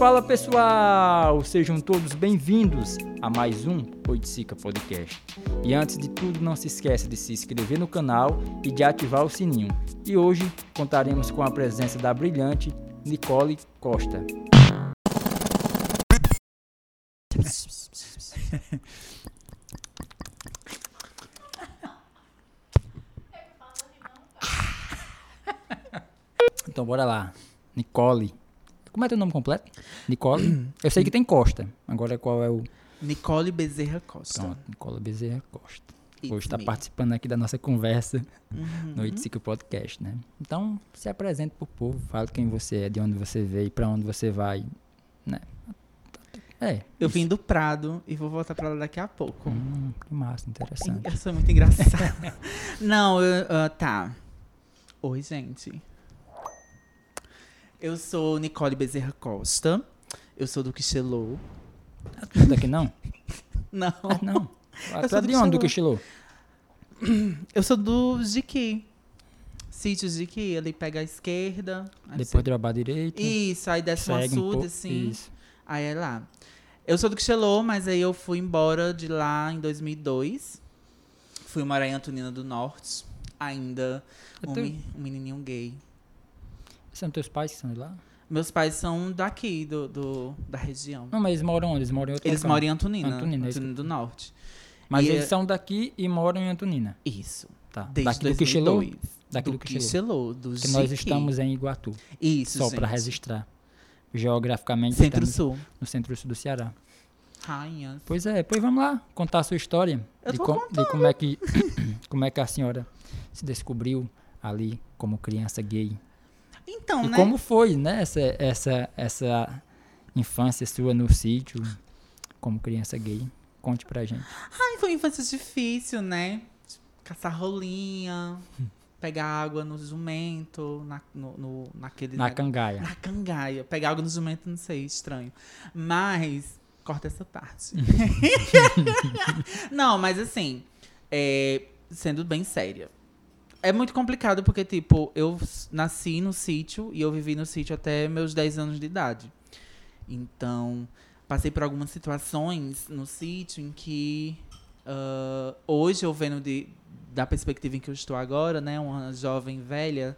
Fala pessoal, sejam todos bem-vindos a mais um Oiticica Podcast. E antes de tudo, não se esqueça de se inscrever no canal e de ativar o sininho. E hoje contaremos com a presença da brilhante Nicole Costa. Então bora lá. Nicole. Como é teu nome completo? Nicole? Eu sei que tem Costa. Agora qual é o. Nicole Bezerra Costa. Pronto, Nicole Bezerra Costa. It's Hoje está participando aqui da nossa conversa Uhum. no Itzico Podcast, né? Então, se apresente pro povo, fale quem você é, de onde você veio, pra onde você vai, né? É. Eu isso. vim do Prado e vou voltar pra lá daqui a pouco. Hum, que massa, interessante. Eu sou muito engraçada. Não, eu, ah, tá. Oi, gente. Eu sou Nicole Bezerra Costa. Eu sou do Quixelô. Ah, tu não é daqui não? Não. Ah, não. Ah, Eu tu é de onde, do Quixelô. Eu sou do Jiqui. Sítio Jiqui. Ali pega a esquerda. aí Depois de trabalhar direito. você- Isso, aí desce uma um açude, assim. Isso. Aí é lá. Eu sou do Quixelô, mas aí eu fui embora de lá em 2002. Fui morar em Antonina do Norte. Ainda um, um menininho gay. São teus pais que são de lá? Meus pais são daqui, do, do- da região. Não, mas eles moram onde? Eles moram em outro Eles local. moram em Antonina. Antonina, Antonina, é que- do Norte. Mas E eles é- são daqui e moram em Antonina. Isso. Tá. Desde Daqui do Quixilô? 2002. Daqui do, Quixilô. Quixelô, do Que nós Jiqui. estamos em Iguatu. Isso, Só para gente. registrar. Geograficamente estamos Centro-Sul. no centro-sul do Ceará. Rainhas. Pois é, pois vamos lá contar a sua história. Eu de, tô de como é que como é que a senhora se descobriu ali como criança gay. Então, e né? como foi, né, essa essa essa infância sua no sítio como criança gay? Conte pra gente. Ai, foi uma infância difícil, né? Caçar rolinha, pegar água no jumento, na, no, no- naquele... Na cangaia. na cangaia. Pegar água no jumento, não sei, estranho. Mas, corta essa parte. não, mas assim, é, sendo bem séria. É muito complicado porque, tipo, eu nasci no sítio e eu vivi no sítio até meus 10 anos de idade. Então, passei por algumas situações no sítio em que ah, hoje eu vendo de, da perspectiva em que eu estou agora, né, uma jovem velha,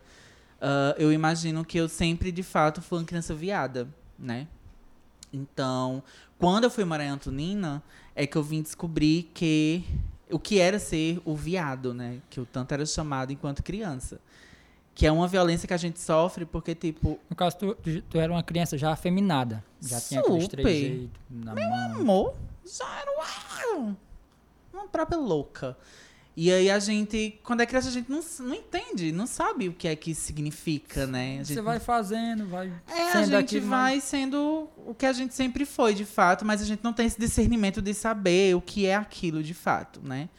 ah, eu imagino que eu sempre de fato fui uma criança viada, né? Então, quando eu fui morar em Antonina, é que eu vim descobrir que o que era ser o viado, né? Que eu tanto era chamado enquanto criança. Que é uma violência que a gente sofre porque, tipo, No caso, tu, tu, era uma criança já afeminada. Já tinha aqueles Super. trejeitos na mão. amor, já era uma, uma própria louca. E aí a gente, quando é criança, a gente não, não entende, não sabe o que é que significa, né? A gente Você vai fazendo, vai É, a gente aquilo, vai sendo o que a gente sempre foi, de fato, mas a gente não tem esse discernimento de saber o que é aquilo de fato, né?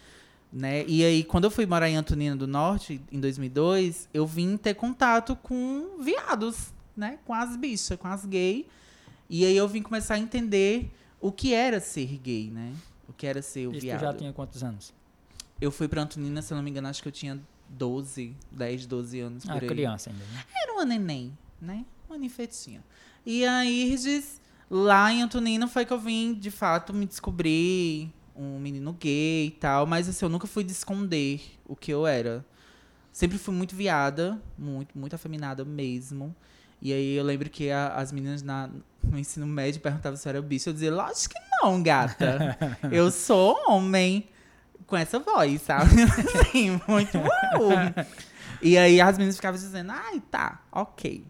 né? E aí, quando eu fui morar em Antonina do Norte, em 2002, eu vim ter contato com viados, né? Com as bichas, com as gays. E aí eu vim começar a entender o que era ser gay, né? O que era ser o Isso viado. já tinha quantos anos? Eu fui pra Antonina, se eu não me engano, acho que eu tinha 12, 10, 12 anos por Ah, criança ainda, né? Era uma neném, né? Uma ninfetinha. E a Iris, lá em Antonina, foi que eu vim, de fato, me descobrir um menino gay e tal. Mas, assim, eu nunca fui de esconder o que eu era. Sempre fui muito viada, muito, muito afeminada mesmo. E aí eu lembro que a- as meninas na, no ensino médio perguntavam se eu era bicho. Eu dizia, lógico que não, gata. eu sou homem. Com essa voz, sabe? assim, muito. Uh. E aí as meninas ficavam dizendo, ai, tá, ok.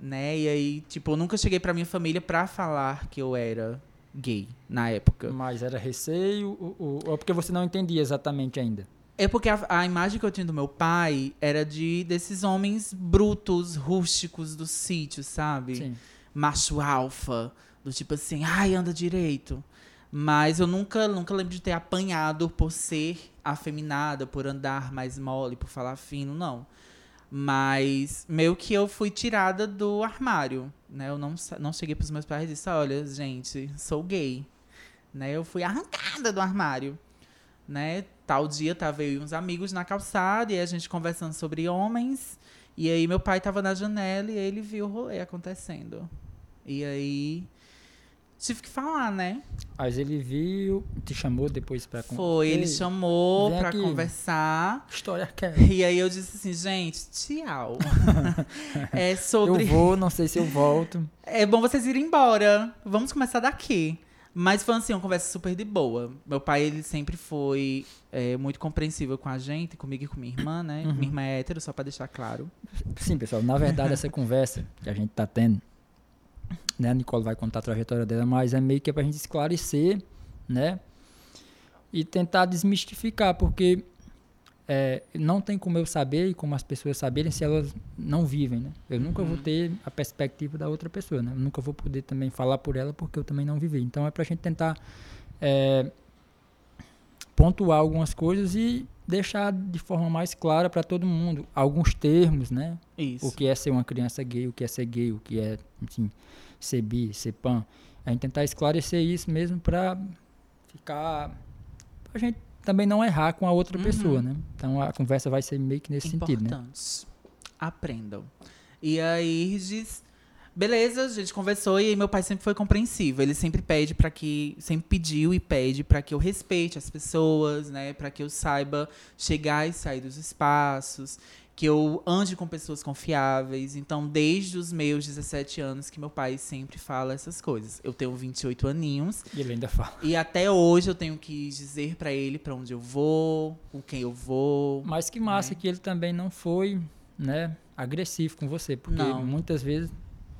Né? E aí, tipo, eu nunca cheguei pra minha família pra falar que eu era gay na época. Mas era receio ou, ou, ou porque você não entendia exatamente ainda? É porque a, a imagem que eu tinha do meu pai era de desses homens brutos, rústicos do sítio, sabe? Sim. Macho alfa, do tipo assim, ai, anda direito. Mas eu nunca, nunca lembro de ter apanhado por ser afeminada, por andar mais mole, por falar fino, não. Mas meio que eu fui tirada do armário, né? Eu não, não cheguei pros meus pais e disse, olha, gente, sou gay. Né? Eu fui arrancada do armário. Né? Tal dia tava eu e uns amigos na calçada e a gente conversando sobre homens. E aí meu pai tava na janela e ele viu o rolê acontecendo. E aí tive que falar, né? Mas ele viu, te chamou depois pra con- Foi, ele chamou vem pra aqui. conversar. História quer. E aí eu disse assim, gente, tchau. é Eu sobre. vou, não sei se eu volto. É bom vocês irem embora. Vamos começar daqui. Mas foi assim, uma conversa super de boa. Meu pai, ele sempre foi é, muito compreensível com a gente, comigo e com minha irmã, né? Uhum. Minha irmã é hétero, só pra deixar claro. Sim, pessoal, na verdade essa conversa que a gente tá tendo, né, a Nicole vai contar a trajetória dela, mas é meio que é pra gente esclarecer, né, e tentar desmistificar, porque é, não tem como eu saber e como as pessoas saberem se elas não vivem, né. Eu nunca vou Uhum. ter a perspectiva da outra pessoa, né, eu nunca vou poder também falar por ela porque eu também não vivi. Então é pra gente tentar é, pontuar algumas coisas e deixar de forma mais clara para todo mundo alguns termos, né? Isso. O que é ser uma criança gay, o que é ser gay, o que é, enfim, ser bi, ser pan. A gente tentar esclarecer isso mesmo para ficar. a gente também não errar com a outra Uhum. pessoa, né? Então a conversa vai ser meio que nesse sentido, né? Importantes. Aprendam. E aí diz. Beleza, a gente conversou e meu pai sempre foi compreensivo. Ele sempre pede para que, sempre pediu e pede para que eu respeite as pessoas, né, para que eu saiba chegar e sair dos espaços, que eu ande com pessoas confiáveis. Então, desde os meus 17 anos que meu pai sempre fala essas coisas. Eu tenho 28 aninhos E ele ainda fala. e até hoje eu tenho que dizer para ele para onde eu vou, com quem eu vou. Mas que massa Né? que ele também não foi, né, agressivo com você, porque Não. muitas vezes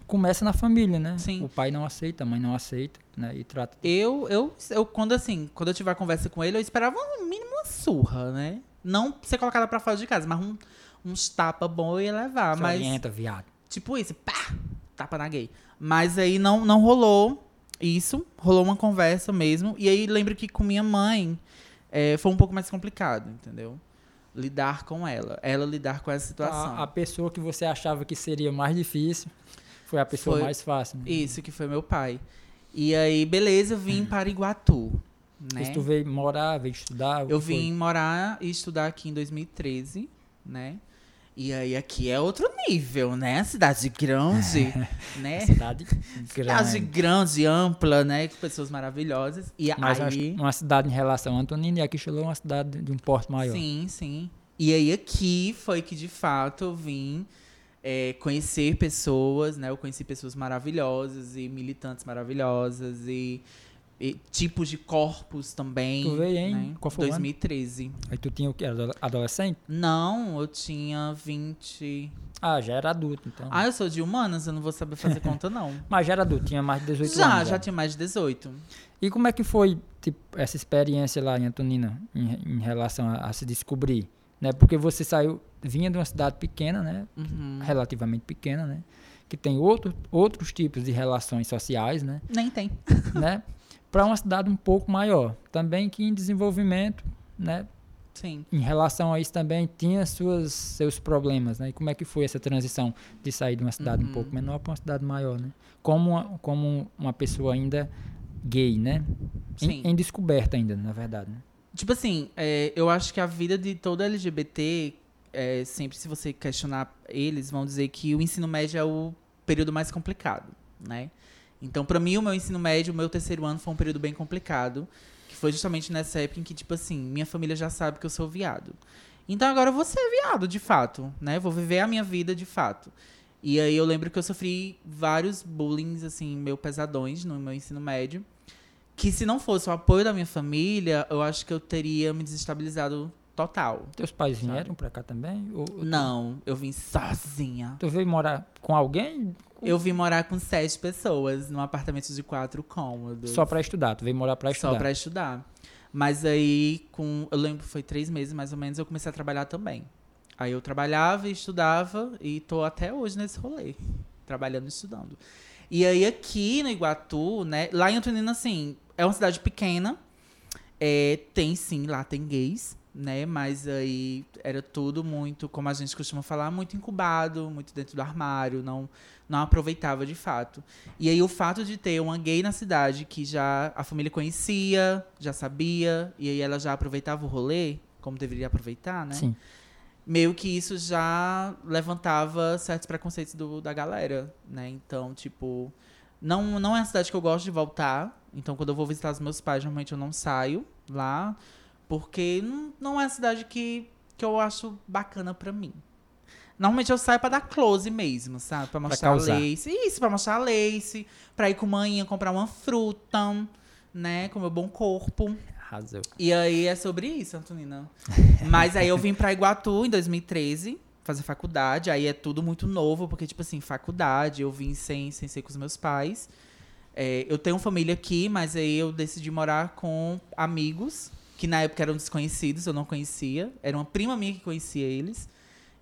começa na família, né? Sim. O pai não aceita, a mãe não aceita, né? E trata Eu, eu, eu, quando assim, quando eu tiver a conversa com ele, eu esperava no mínimo uma surra, né? Não ser colocada pra fora de casa, mas um, uns tapa bom eu ia levar. Se mas, orienta, viado. tipo isso, pá, tapa na gay. Mas aí não, não rolou isso, rolou uma conversa mesmo. E aí lembro que com minha mãe é, foi um pouco mais complicado, entendeu? Lidar com ela, ela lidar com essa situação. A, a pessoa que você achava que seria mais difícil foi a pessoa Foi- mais fácil. Né? Isso, que foi meu pai. E aí, beleza, eu vim para Iguatu. Né? Tu veio morar, veio estudar? Eu que foi? vim morar e estudar aqui em 2013, né? E aí aqui é outro nível, né? Cidade grande, né? Cidade Cidade grande. grande, ampla, né? Com pessoas maravilhosas. E Mas aí... uma cidade em relação a Antonina e aqui chegou uma cidade de um porte maior. Sim, sim. E aí aqui foi que de fato eu vim é, conhecer pessoas, né? Eu conheci pessoas maravilhosas e militantes maravilhosas e, e tipos de corpos também. Tu veio em- né? qual foi o ano? 2013. Aí tu tinha o? Era adolescente? Não, eu tinha 20. Ah, já era adulto, então. Ah, eu sou de humanas, eu não vou saber fazer conta, não. Mas já era adulto, tinha mais de 18 já, anos. já tinha mais de 18. E como é que foi, tipo, essa experiência lá em Antonina, em, em relação a, a se descobrir? Né? Porque você saiu, vinha de uma cidade pequena, né? Uhum. Relativamente pequena, né? Que tem outro, outros tipos de relações sociais, né? Nem tem. né? Para uma cidade um pouco maior. Também que em desenvolvimento, né? Sim. Em relação a isso também tinha suas, seus problemas, né? E como é que foi essa transição de sair de uma cidade um Uhum. pouco menor para uma cidade maior, né? Como uma, como uma pessoa ainda gay, né? Sim. Em, em descoberta ainda, na verdade. Né? Tipo assim, é, eu acho que a vida de todo LGBT, é, sempre se você questionar eles, vão dizer que o ensino médio é o período mais complicado, né? Então, pra mim, o meu ensino médio, o meu terceiro ano foi um período bem complicado, que foi justamente nessa época em que, tipo assim, minha família já sabe que eu sou viado. Então agora eu vou ser viado, de fato, né? Vou viver a minha vida de fato. E aí eu lembro que eu sofri vários bullying, assim, meio pesadões no meu ensino médio. Que se não fosse o apoio da minha família, eu acho que eu teria me desestabilizado total. Teus pais Sabe? vieram para cá também? Ou, ou tu- Não, eu vim sozinha. Tu veio morar com alguém? Eu vim morar com sete pessoas num apartamento de quatro cômodos. Só para estudar? Tu veio morar para estudar? Só pra estudar. Mas aí, com. Eu lembro foi três meses mais ou menos, eu comecei a trabalhar também. Aí eu trabalhava e estudava e tô até hoje nesse rolê. Trabalhando e estudando. E aí aqui no Iguatu, né? Lá em Antonina, assim, é uma cidade pequena. É, tem sim, lá tem gays, né? Mas aí era tudo muito, como a gente costuma falar, muito incubado, muito dentro do armário, não, não aproveitava de fato. E aí o fato de ter uma gay na cidade que já a família conhecia, já sabia, e aí ela já aproveitava o rolê, como deveria aproveitar, né? Sim. Meio que isso já levantava certos preconceitos do, da galera, né? Então, tipo, Não, não é uma cidade que eu gosto de voltar. Então, quando eu vou visitar os meus pais, normalmente eu não saio lá. Porque não, é a cidade que, que eu acho bacana pra mim. Normalmente eu saio pra dar close mesmo, sabe? Pra mostrar a causar. lace. Isso, pra mostrar a lace. Pra ir com manhã comprar uma fruta, né? Com meu bom corpo. Arrasou. E aí é sobre isso, Antonina. Mas aí eu vim pra Iguatu em 2013 fazer faculdade. Aí é tudo muito novo, porque, tipo assim, faculdade, eu vim sem, sem ser com os meus pais. É, eu tenho família aqui, mas aí eu decidi morar com amigos, que na época eram desconhecidos, eu não conhecia. Era uma prima minha que conhecia eles.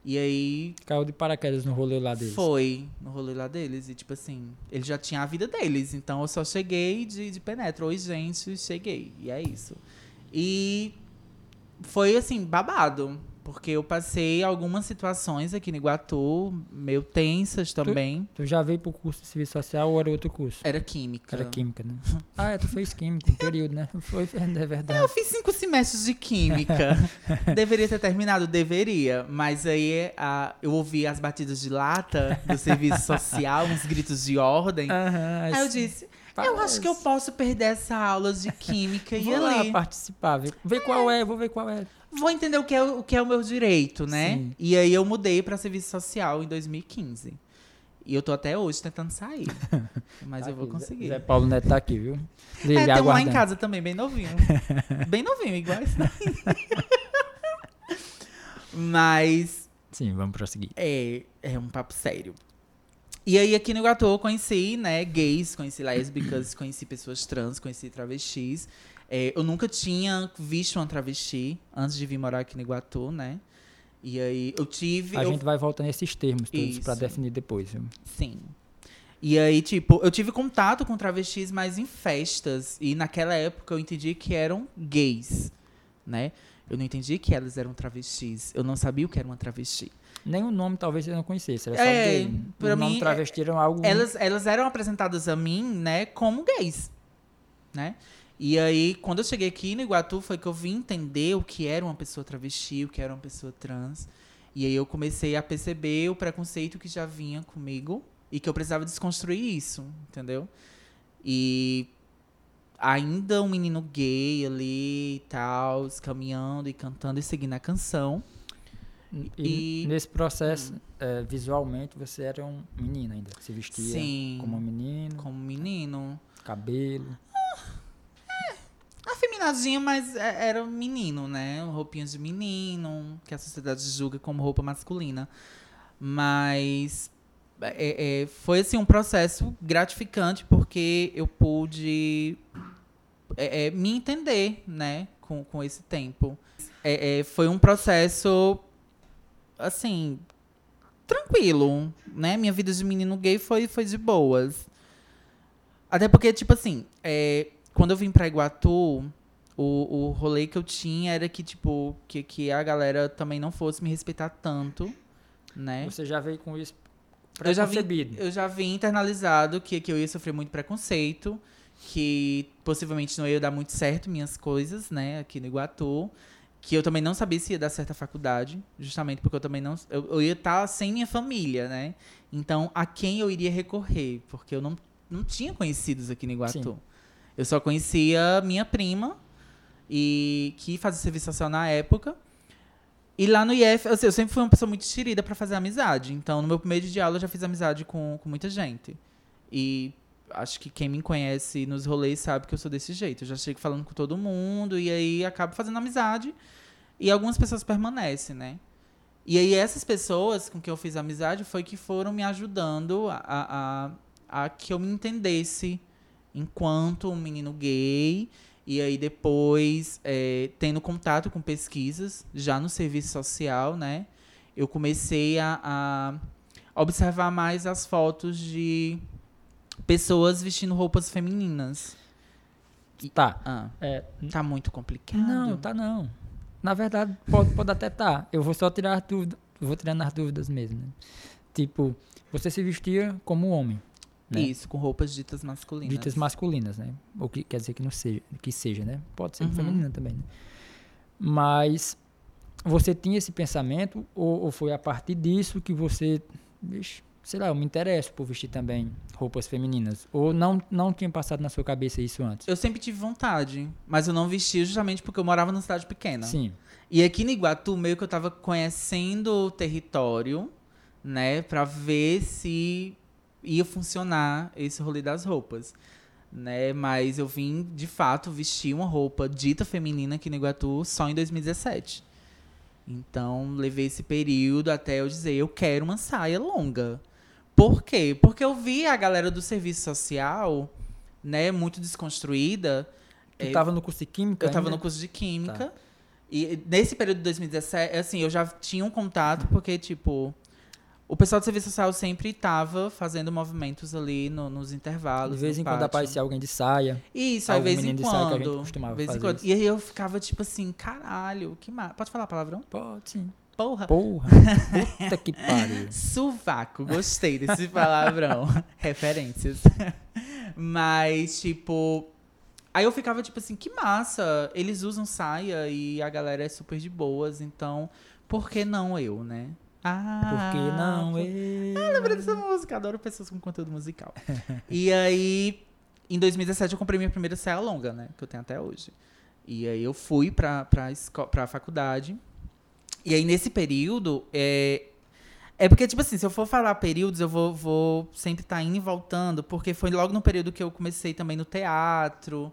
E aí Caiu de paraquedas no rolê lá deles. foi no rolê lá deles. E, tipo assim, eles já tinham a vida deles. Então eu só cheguei de, de penetra. Oi, gente, cheguei. E é isso. E foi, assim, babado. Porque eu passei algumas situações aqui no Iguatu, meio tensas também. Tu já veio pro curso de serviço social ou era outro curso? Era química. Era química, né? Ah, é, tu fez química, um período, né? Foi, é Eu verdade. fiz cinco semestres de química. Deveria ter terminado? Deveria. Mas aí a, eu ouvi as batidas de lata do serviço social, uns gritos de ordem. Aham, Aí eu disse, eu acho que eu posso perder essa aula de química e Vou lá participar, ver, ver qual é, vou ver qual é. Vou entender o que é, o que é o meu direito, né? Sim. E aí eu mudei pra serviço social em 2015. E eu tô até hoje tentando sair. Mas Tá eu vou aqui, conseguir. Zé Paulo Neto tá aqui, viu? É, Lili, tem um lá em casa também, bem novinho. bem novinho, igual esse daí. Mas Sim, vamos prosseguir. é, é um papo sério. E aí aqui no Iguatu eu conheci, né, gays, conheci lésbicas, conheci pessoas trans, conheci travestis. É, eu nunca tinha visto uma travesti antes de vir morar aqui no Iguatu, né? E aí eu tive. A eu- gente vai voltar nesses termos todos Isso. definir depois, viu? Sim. E aí, tipo, eu tive contato com travestis, mas em festas. E naquela época eu entendi que eram gays, né? Eu não entendi que elas eram travestis. Eu não sabia o que era uma travesti. Nem o nome talvez eu não conhecesse, era só É, gay. pra o nome mim, travesti era algo... Elas, elas eram apresentadas a mim, né, como gays, né? E aí, quando eu cheguei aqui no Iguatu, foi que eu vim entender o que era uma pessoa travesti, o que era uma pessoa trans. E aí eu comecei a perceber o preconceito que já vinha comigo e que eu precisava desconstruir isso, entendeu? E ainda um menino gay ali e tal, caminhando e cantando e seguindo a canção. E, e- nesse processo, é, visualmente, você era um menino ainda. Se vestia Sim. como um menino, Como menino. cabelo. Afeminadinho, mas é- era um menino, né? Roupinhas de menino, que a sociedade julga como roupa masculina. Mas é- é, foi assim um processo gratificante porque eu pude é, é, me entender, né? Com, com esse tempo. É, é, foi um processo assim tranquilo, né? Minha vida de menino gay foi, foi de boas. Até porque, tipo assim, é, quando eu vim pra Iguatu, o, o rolê que eu tinha era que, tipo, que, que a galera também não fosse me respeitar tanto, né? Você já veio com isso Eu já, vi, eu já vi internalizado que, que eu ia sofrer muito preconceito, que possivelmente não ia dar muito certo minhas coisas, né, aqui no Iguatu. Que eu também não sabia se ia dar certo a faculdade, justamente porque eu também não. Eu, eu ia estar sem minha família, né? Então, a quem eu iria recorrer? Porque eu não, não tinha conhecidos aqui no Iguatu. Sim. Eu só conhecia minha prima, e que fazia serviço social na época. E lá no IF, assim, eu sempre fui uma pessoa muito estirida pra fazer amizade. Então, no meu primeiro dia de aula, eu já fiz amizade com, com muita gente. E acho que quem me conhece nos rolês sabe que eu sou desse jeito. Eu já chego falando com todo mundo e aí acabo fazendo amizade. E algumas pessoas permanecem, né? E aí essas pessoas com quem eu fiz amizade foi que foram me ajudando a, a, a, que eu me entendesse enquanto um menino gay. E aí depois, é, tendo contato com pesquisas, já no serviço social, né? Eu comecei a, a observar mais as fotos de pessoas vestindo roupas femininas. Tá. Ah, É, tá muito complicado. não, tá não. Na verdade, pode, pode até tá. Eu vou só tirar as dúvidas. Vou tirando as dúvidas mesmo. né? Tipo, você se vestia como homem. né? Isso, com roupas ditas masculinas. Ditas masculinas, né? O que quer dizer que não seja, que seja, né? Pode ser Uhum. feminina também, né? Mas você tinha esse pensamento ou, ou foi a partir disso que você, bicho, sei lá, eu me interesso por vestir também roupas femininas. Ou não, não tinha passado na sua cabeça isso antes? Eu sempre tive vontade, mas eu não vestia justamente porque eu morava numa cidade pequena. Sim. E aqui no Iguatu, meio que eu tava conhecendo o território, né, pra ver se ia funcionar esse rolê das roupas, né? Mas eu vim, de fato, vestir uma roupa dita feminina aqui no Iguatu só em 2017. Então, levei esse período até eu dizer, eu quero uma saia longa. Por quê? Porque eu vi a galera do serviço social, né, muito desconstruída. Tu É, tava no curso de química? eu tava ainda? no curso de química. Tá. E nesse período de 2017, assim, eu já tinha um contato, porque, tipo, o pessoal do serviço social sempre tava fazendo movimentos ali no- nos intervalos. De vez em quando pátio. aparecia alguém de saia. Isso, aí de vez em menino de saia quando. vez em quando. isso. E aí eu ficava, tipo assim, caralho, que ma... Pode falar palavrão? Pode sim. Porra. Porra. Puta que pariu. Suvaco, gostei desse palavrão. Referências. Mas, tipo. Aí eu ficava tipo assim, que massa. Eles usam saia e a galera é super de boas, então por que não eu, né? Ah, Por que não eu? Ah, lembrei dessa música, adoro pessoas com conteúdo musical. e aí, em 2017, eu comprei minha primeira saia longa, né? Que eu tenho até hoje. E aí eu fui pra, pra, esco- pra faculdade. E aí, nesse período, é. É porque, tipo assim, se eu for falar períodos, eu vou, vou sempre estar indo e voltando, porque foi logo no período que eu comecei também no teatro.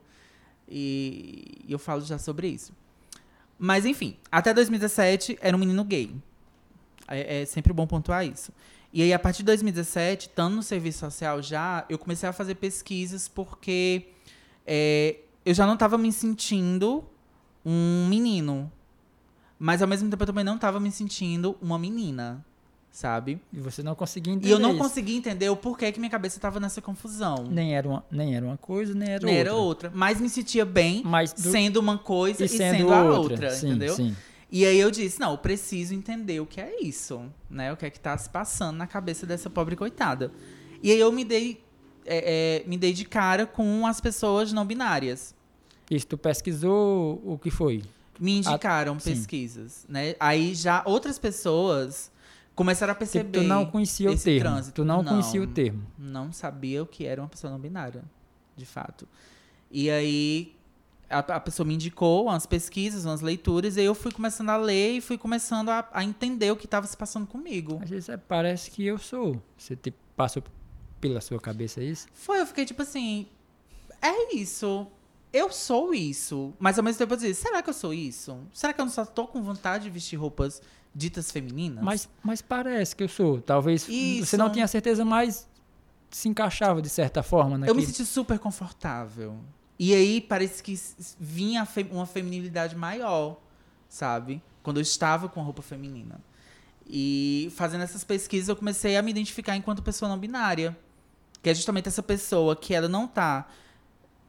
E eu falo já sobre isso. Mas, enfim, até 2017 era um menino gay. É, é sempre bom pontuar isso. E aí, a partir de 2017, estando no serviço social já, eu comecei a fazer pesquisas porque é, eu já não estava me sentindo um menino. Mas, ao mesmo tempo, eu também não estava me sentindo uma menina, sabe? E você não conseguia entender E eu não isso. conseguia entender o porquê que minha cabeça estava nessa confusão. Nem era, uma, nem era uma coisa, nem era Nem outra. era outra. Mas me sentia bem Mas do- sendo uma coisa e e, sendo, sendo, a outra, outra, sim, entendeu? Sim. E aí eu disse, não, eu preciso entender o que é isso, né? O que é que tá se passando na cabeça dessa pobre coitada. E aí eu me dei, é, é, me dei de cara com as pessoas não binárias. Isso, tu pesquisou o que foi? Me indicaram sim. pesquisas, né? Aí já outras pessoas começaram a perceber tu não conhecia o esse termo. trânsito. Tu não, Não. conhecia o termo. não sabia o que era uma pessoa não binária, de fato. E aí a, a pessoa me indicou umas pesquisas, umas leituras, e aí eu fui começando a ler e fui começando a, a entender o que estava se passando comigo. Às vezes é, parece que eu sou. Você tipo, passou pela sua cabeça isso? Foi, eu fiquei tipo assim, é isso. Eu sou isso. Mas ao mesmo tempo eu dizia, será que eu sou isso? Será que eu não só tô com vontade de vestir roupas ditas femininas? Mas, mas parece que eu sou. Talvez Isso. você não tinha certeza, mas se encaixava de certa forma Eu naquilo. me senti super confortável. E aí parece que vinha uma feminilidade maior, sabe? Quando eu estava com a roupa feminina. E fazendo essas pesquisas eu comecei a me identificar enquanto pessoa não binária. Que é justamente essa pessoa que ela não tá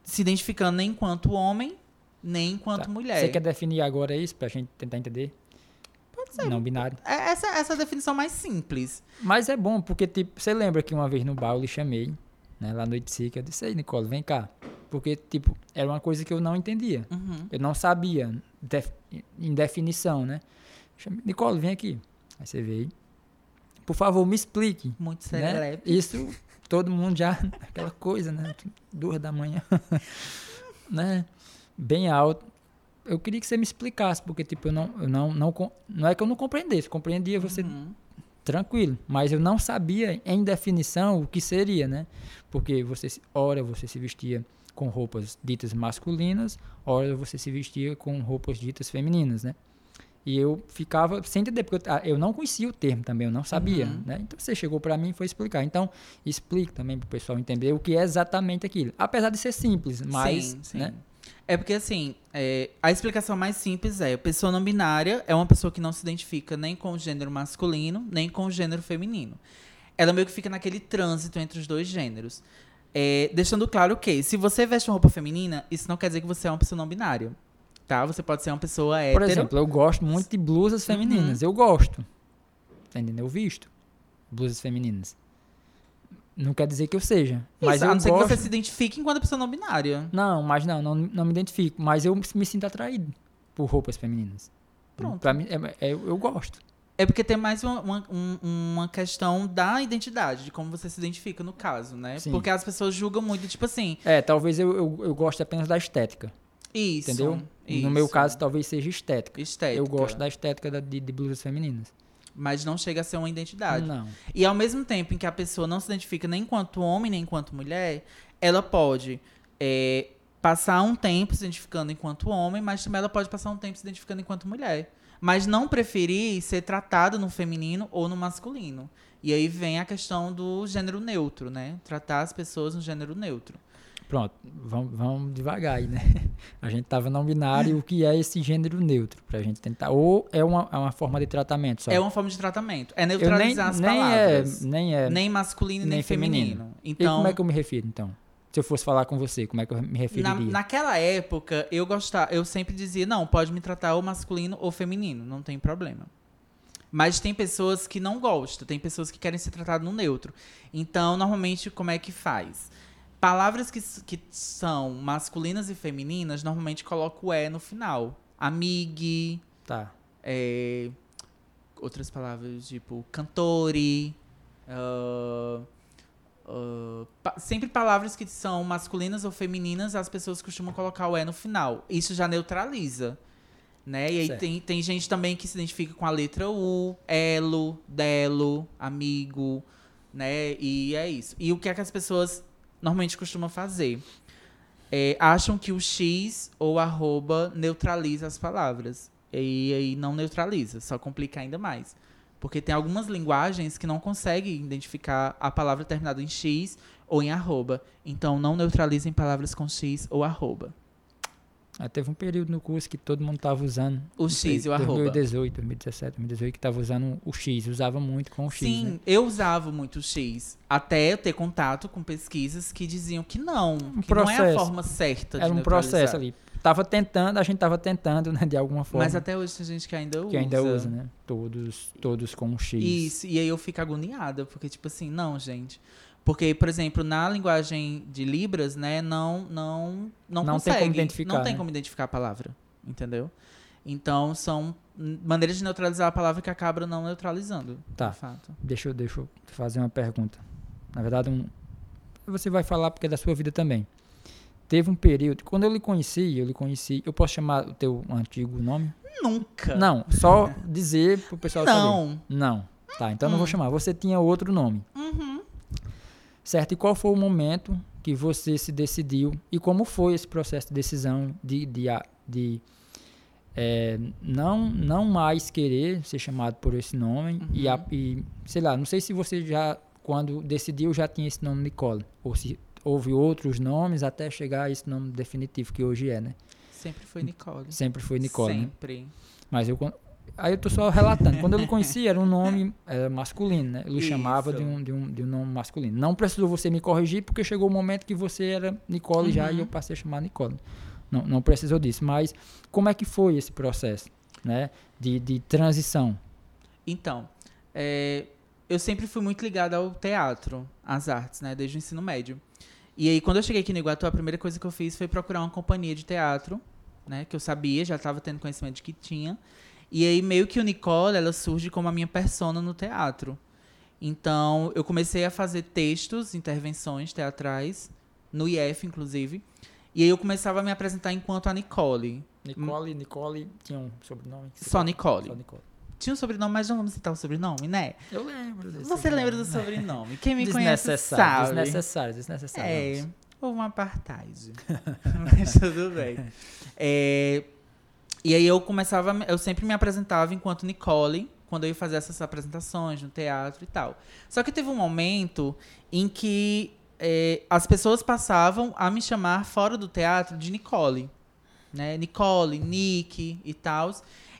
se identificando nem enquanto homem, nem enquanto Tá. mulher. Você quer definir agora isso pra gente tentar entender? Pode ser. Não binário. É essa, essa é a definição mais simples. Mas é bom, porque tipo, você lembra que uma vez no bar eu lhe chamei, né, lá no Itzica, eu disse, ei, Nicole, vem cá. Porque, tipo, era uma coisa que eu não entendia. Uhum. Eu não sabia def- em definição, né? Chamei, Nicole, vem aqui. Aí você veio. Por favor, me explique. Muito Né? serelepe. Isso, todo mundo já, aquela coisa, né? Duas da manhã. né? Bem alto. Eu queria que você me explicasse, porque, tipo, eu não, eu não, não, não é que eu não compreendesse, compreendia você Uhum. tranquilo, mas eu não sabia em definição o que seria, né? Porque você, ora você se vestia com roupas ditas masculinas, ora você se vestia com roupas ditas femininas, né? E eu ficava sem entender, porque eu, ah, eu não conhecia o termo também, eu não sabia, Uhum. né? Então você chegou para mim e foi explicar. Então, explique também para o pessoal entender o que é exatamente aquilo. Apesar de ser simples, mas, Sim, sim. né? É porque, assim, é, a explicação mais simples é: pessoa não binária é uma pessoa que não se identifica nem com o gênero masculino, nem com o gênero feminino. Ela meio que fica naquele trânsito entre os dois gêneros. É, deixando claro que, se você veste uma roupa feminina, isso não quer dizer que você é uma pessoa não binária. Tá? Você pode ser uma pessoa hétero. Por exemplo, eu gosto muito de blusas Uhum. femininas. Eu gosto. Tá entendendo? Eu visto blusas femininas. Não quer dizer que eu seja. Mas Isso, a eu não ser gosto. que você se identifique enquanto pessoa não binária. Não, mas não, não, não me identifico. Mas eu me sinto atraído por roupas femininas. Pronto. Pra mim, é- é- eu, eu gosto. É porque tem mais uma, uma, um- uma questão da identidade, de como você se identifica no caso, né? Sim. Porque as pessoas julgam muito, tipo assim, É, talvez eu, eu, eu goste apenas da estética, isso. entendeu? Isso. No meu caso, talvez seja estética. estética. Eu gosto da estética de, de blusas femininas. Mas não chega a ser uma identidade. Não. E ao mesmo tempo em que a pessoa não se identifica nem enquanto homem, nem enquanto mulher, ela pode é, passar um tempo se identificando enquanto homem, mas também ela pode passar um tempo se identificando enquanto mulher. Mas não preferir ser tratada no feminino ou no masculino. E aí vem a questão do gênero neutro, né? Tratar as pessoas no gênero neutro. Pronto, vamos, vamos devagar aí, né? A gente tava não binário, o que é esse gênero neutro, pra gente tentar. Ou é uma, é uma forma de tratamento só. É uma forma de tratamento. É Eu nem, neutralizar as nem palavras. É, nem é. Nem masculino nem, nem feminino. feminino. E Então, como é que eu me refiro, então? Se eu fosse falar com você, como é que eu me Na, referiria? naquela época, eu gostava, eu sempre dizia, não, pode me tratar ou masculino ou feminino, não tem problema. Mas tem pessoas que não gostam, tem pessoas que querem ser tratadas no neutro. Então, normalmente, como é que faz? Palavras que, que são masculinas e femininas, normalmente coloco o E no final. Amigue, Tá. é, outras palavras tipo cantori, ah, ah, pa- sempre palavras que são masculinas ou femininas, as pessoas costumam colocar o E no final. Isso já neutraliza. Né? E aí Certo. tem, tem gente também que se identifica com a letra U, elo, delo, amigo, né? E é isso. E o que é que as pessoas normalmente costumam fazer? É, acham que o X ou arroba neutraliza as palavras. E aí não neutraliza, só complica ainda mais. Porque tem algumas linguagens que não conseguem identificar a palavra terminada em X ou em arroba. Então não neutralizem palavras com X ou arroba. Aí teve um período no curso que todo mundo tava usando. O X e o arroba. 2018, 2017, 2018, que tava usando o X. Usava muito com o X, Sim, né? eu usava muito o X. Até eu ter contato com pesquisas que diziam que não, que não é a Um processo. forma certa de Era um processo ali. Tava tentando, a gente tava tentando, né, de alguma forma. Mas até hoje tem gente que ainda usa. que ainda usa, né? Todos, todos com o X. Isso, e aí eu fico agoniada, porque, tipo assim, não, gente. Porque, por exemplo, na linguagem de Libras, né, não, não, não, Não tem consegue. como identificar, Não tem né? como identificar a palavra, entendeu? Então, são hum, maneiras de neutralizar a palavra que acabam não neutralizando, Tá. de fato. Deixa eu, deixa eu fazer uma pergunta. Na verdade, um, você vai falar porque é da sua vida também. Teve um período, quando eu lhe conheci, eu lhe conheci, eu posso chamar o teu antigo nome? Nunca. Não, só dizer pro pessoal saber. Não. Não. Tá, então não vou Hum. chamar. Você tinha outro nome. Uhum. Certo? E qual foi o momento que você se decidiu e como foi esse processo de decisão de, de, de é, não, não mais querer ser chamado por esse nome e, a- Uhum. e, sei lá, não sei se você já, quando decidiu, já tinha esse nome Nicole ou se houve outros nomes até chegar a esse nome definitivo que hoje é, né? Sempre foi Nicole. Sempre foi Nicole, né? Sempre. Mas eu aí eu tô só relatando. Quando eu lhe conheci era um nome era masculino, né? Eu lhe Isso. chamava de um, de, um, de um nome masculino. Não precisou você me corrigir porque chegou o momento que você era Nicole já e Uhum. eu passei a chamar Nicole. Não, não precisou disso. Mas como é que foi esse processo, né? De, de transição? Então, é, eu sempre fui muito ligada ao teatro, às artes, né? Desde o ensino médio. E aí, quando eu cheguei aqui no Iguatu, a primeira coisa que eu fiz foi procurar uma companhia de teatro, né? Que eu sabia, já estava tendo conhecimento de que tinha. E aí, meio que o Nicole, ela surge como a minha persona no teatro. Então, eu comecei a fazer textos, intervenções teatrais, no IF, inclusive. E aí, eu começava a me apresentar enquanto a Nicole. Nicole, Nicole tinha um sobrenome? Só Nicole. Só Nicole. Tinha um sobrenome, mas não vamos citar o sobrenome, né? Eu lembro desse Você lembra do sobrenome. Quem me conhece sabe. desnecessário, desnecessário. É, houve uma apartheid. Mas tudo bem. É, e aí eu começava, eu sempre me apresentava enquanto Nicole, quando eu ia fazer essas apresentações no teatro e tal. Só que teve um momento em que é, as pessoas passavam a me chamar fora do teatro de Nicole. Né? Nicole, Nick e tal.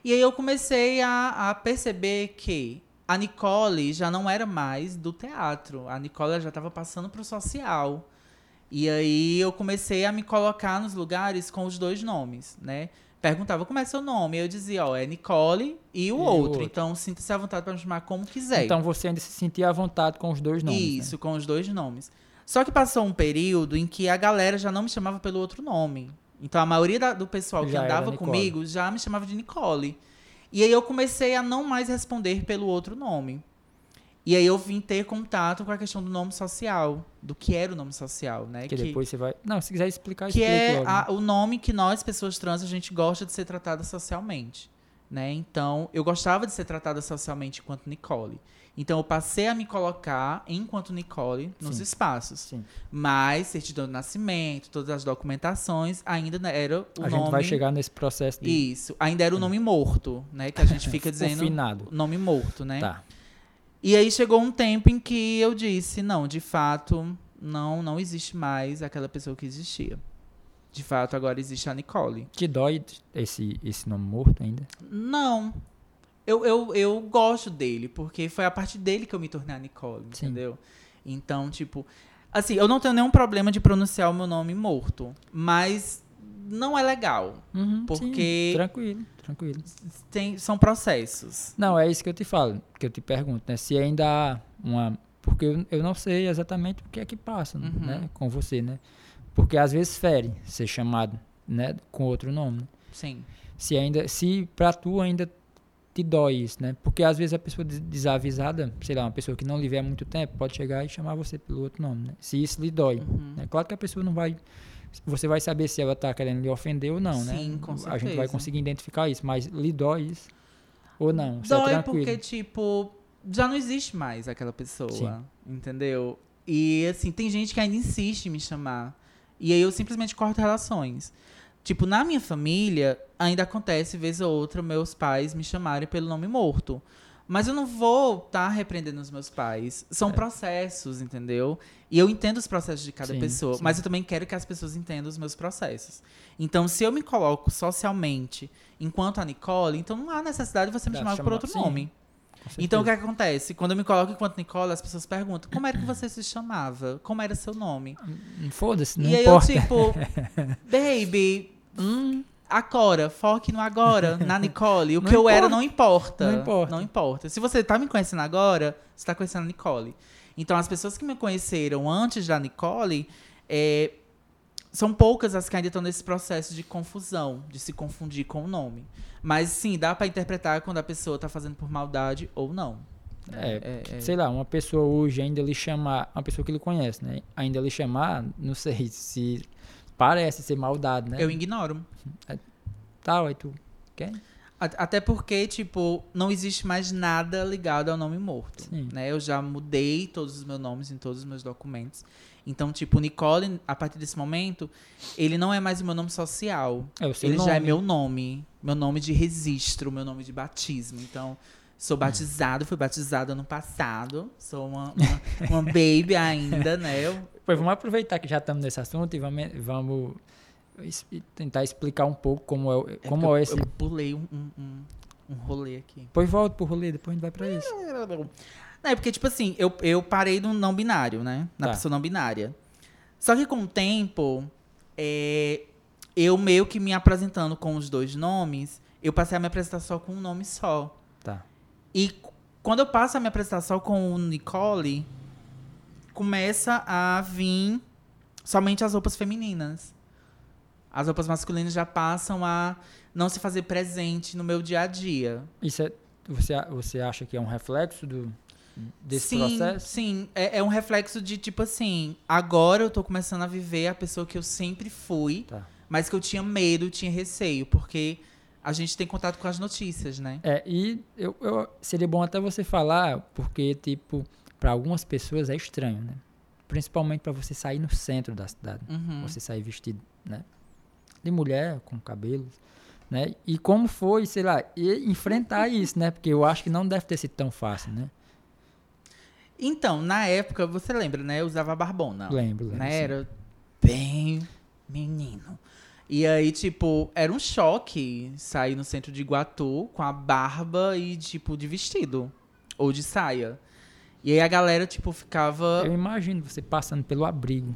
E aí eu comecei a, a perceber que a Nicole já não era mais do teatro. A Nicole já estava passando para o social. E aí eu comecei a me colocar nos lugares com os dois nomes, né? Perguntava como é seu nome. Eu dizia, ó, é Nicole e o E outro. outro. Então sinta-se à vontade para me chamar como quiser. Então você ainda se sentia à vontade com os dois nomes. né? Isso, com os dois nomes. Só que passou um período em que a galera já não me chamava pelo outro nome. Então a maioria da- do pessoal que Já andava comigo já me chamava de Nicole. E aí eu comecei a não mais responder pelo outro nome. E aí eu vim ter contato com a questão do nome social, do que era o nome social, né? Que, depois você vai. Não, se quiser explicar, que é a- o nome que nós, pessoas trans, a gente gosta de ser tratada socialmente. Né? Então, eu gostava de ser tratada socialmente enquanto Nicole. Então, eu passei a me colocar enquanto Nicole nos Sim. espaços. Sim. Mas, certidão de nascimento, todas as documentações, ainda era o a nome. gente vai chegar nesse processo de Isso. Ainda era o nome morto, né? Que a gente fica dizendo. finado. Nome morto, né? Tá. E aí chegou um tempo em que eu disse, não, de fato, não, não existe mais aquela pessoa que existia. De fato, agora existe a Nicole. Te dói esse, esse nome morto ainda? Não. Eu, eu, eu gosto dele, porque foi a partir dele que eu me tornei a Nicole, Sim. entendeu? Então, tipo. Assim, eu não tenho nenhum problema de pronunciar o meu nome morto, mas não é legal. Uhum, Porque- sim, tranquilo, tranquilo. Tem, são processos. Não, é isso que eu te falo, que eu te pergunto, né? Se ainda há uma. Porque eu, eu não sei exatamente o que é que passa, Uhum. né? Com você, né? Porque às vezes fere ser chamado, né? Com outro nome. né? Sim. Se ainda. Se pra tu ainda te dói isso, né? Porque às vezes a pessoa des- desavisada, sei lá, uma pessoa que não lhe vê há muito tempo, pode chegar e chamar você pelo outro nome, né? Se isso lhe dói. Uhum. É claro que a pessoa não vai. Você vai saber se ela tá querendo lhe ofender ou não, né? Sim, com A gente vai certeza. conseguir identificar isso, mas lhe dói isso? Ou não? É Dói tranquilo. porque, tipo, já não existe mais aquela pessoa, Sim. entendeu? E, assim, tem gente que ainda insiste em me chamar. E aí eu simplesmente corto relações. Tipo, na minha família, ainda acontece, vez ou outra, meus pais me chamarem pelo nome morto. Mas eu não vou estar repreendendo os meus pais. São processos, entendeu? E eu entendo os processos de cada É. Sim, pessoa, sim. mas eu também quero que as pessoas entendam os meus processos. Então, se eu me coloco socialmente enquanto a Nicole, então não há necessidade de você me Dá chamar pra por chamar- outro sim, nome. Então, o é que acontece? Quando eu me coloco enquanto Nicole, as pessoas perguntam como era que você se chamava? Como era seu nome? Hum, Foda-se, não e aí importa. eu, tipo, baby, Hum, agora, foque no agora, na Nicole. O que eu era importa. não importa. Não importa. Não importa. Se você tá me conhecendo agora, você tá conhecendo a Nicole. Então, as pessoas que me conheceram antes da Nicole, é, são poucas as que ainda estão nesse processo de confusão, de se confundir com o nome. Mas sim, dá pra interpretar quando a pessoa tá fazendo por maldade ou não. É, é. sei lá, uma pessoa hoje ainda lhe chamar, uma pessoa que ele conhece, né? Ainda lhe chamar, não sei se parece ser maldade, né? Eu ignoro. Tal, aí tu quer? Até porque, tipo, não existe mais nada ligado ao nome morto. Sim. Né? Eu já mudei todos os meus nomes em todos os meus documentos. Então, tipo, Nicole, a partir desse momento, ele não é mais o meu nome social. É o seu ele nome. já é meu nome. Meu nome de registro, meu nome de batismo. Então, sou batizado, fui batizada ano passado. Sou uma, uma, uma baby ainda, né? Eu- Pois vamos aproveitar que já estamos nesse assunto e vamos, vamos tentar explicar um pouco como é, é como é esse. eu pulei um, um, um, um rolê aqui. Depois volta pro rolê, depois a gente vai pra isso. Não, é porque, tipo assim, eu, eu parei no não binário, né? Na Tá. pessoa não binária. Só que com o tempo, é, eu meio que me apresentando com os dois nomes, eu passei a me apresentar só com um nome só. Tá. E quando eu passo a me apresentar só com o Nicole, começa a vir somente as roupas femininas. As roupas masculinas já passam a não se fazer presente no meu dia a dia. Isso é. Você, você acha que é um reflexo do, desse sim, processo? Sim, é, é um reflexo de tipo assim, agora eu tô começando a viver a pessoa que eu sempre fui, Tá. mas que eu tinha medo, tinha receio, porque a gente tem contato com as notícias, né? É, e eu, eu- seria bom até você falar, porque, tipo, para algumas pessoas é estranho, né? Principalmente para você sair no centro da cidade. Uhum. Você sair vestido, né? De mulher, com cabelos, né? E como foi, sei lá, enfrentar isso, né? Porque eu acho que não deve ter sido tão fácil, né? Então, na época, você lembra, né? Eu usava barbona. Lembro, lembro. né? sim. Era bem menino. E aí, tipo, era um choque sair no centro de Iguatu com a barba e, tipo, de vestido. Ou de saia. E aí a galera, tipo, ficava. Eu imagino você passando pelo abrigo.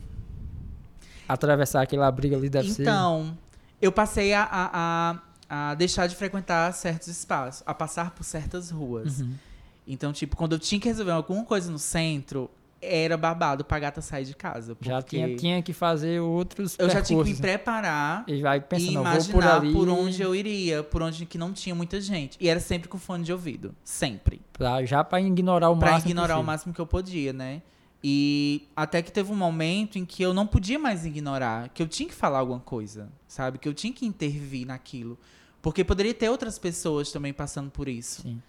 Atravessar aquele abrigo ali deve ser. Então, eu passei a, a, a, a deixar de frequentar certos espaços, a passar por certas ruas. Uhum. Então, tipo, quando eu tinha que resolver alguma coisa no centro, era babado pra gata sair de casa. Já porque tinha, tinha que fazer outros Eu já tinha que me preparar E vai e pensando, por imaginar ali por onde eu iria, por onde que não tinha muita gente. E era sempre com fone de ouvido. Sempre. pra, já pra ignorar o Pra máximo ignorar o possível. máximo que eu podia, né? E até que teve um momento em que eu não podia mais ignorar, que eu tinha que falar alguma coisa, sabe? Que eu tinha que intervir naquilo. Porque poderia ter outras pessoas também passando por isso. Sim.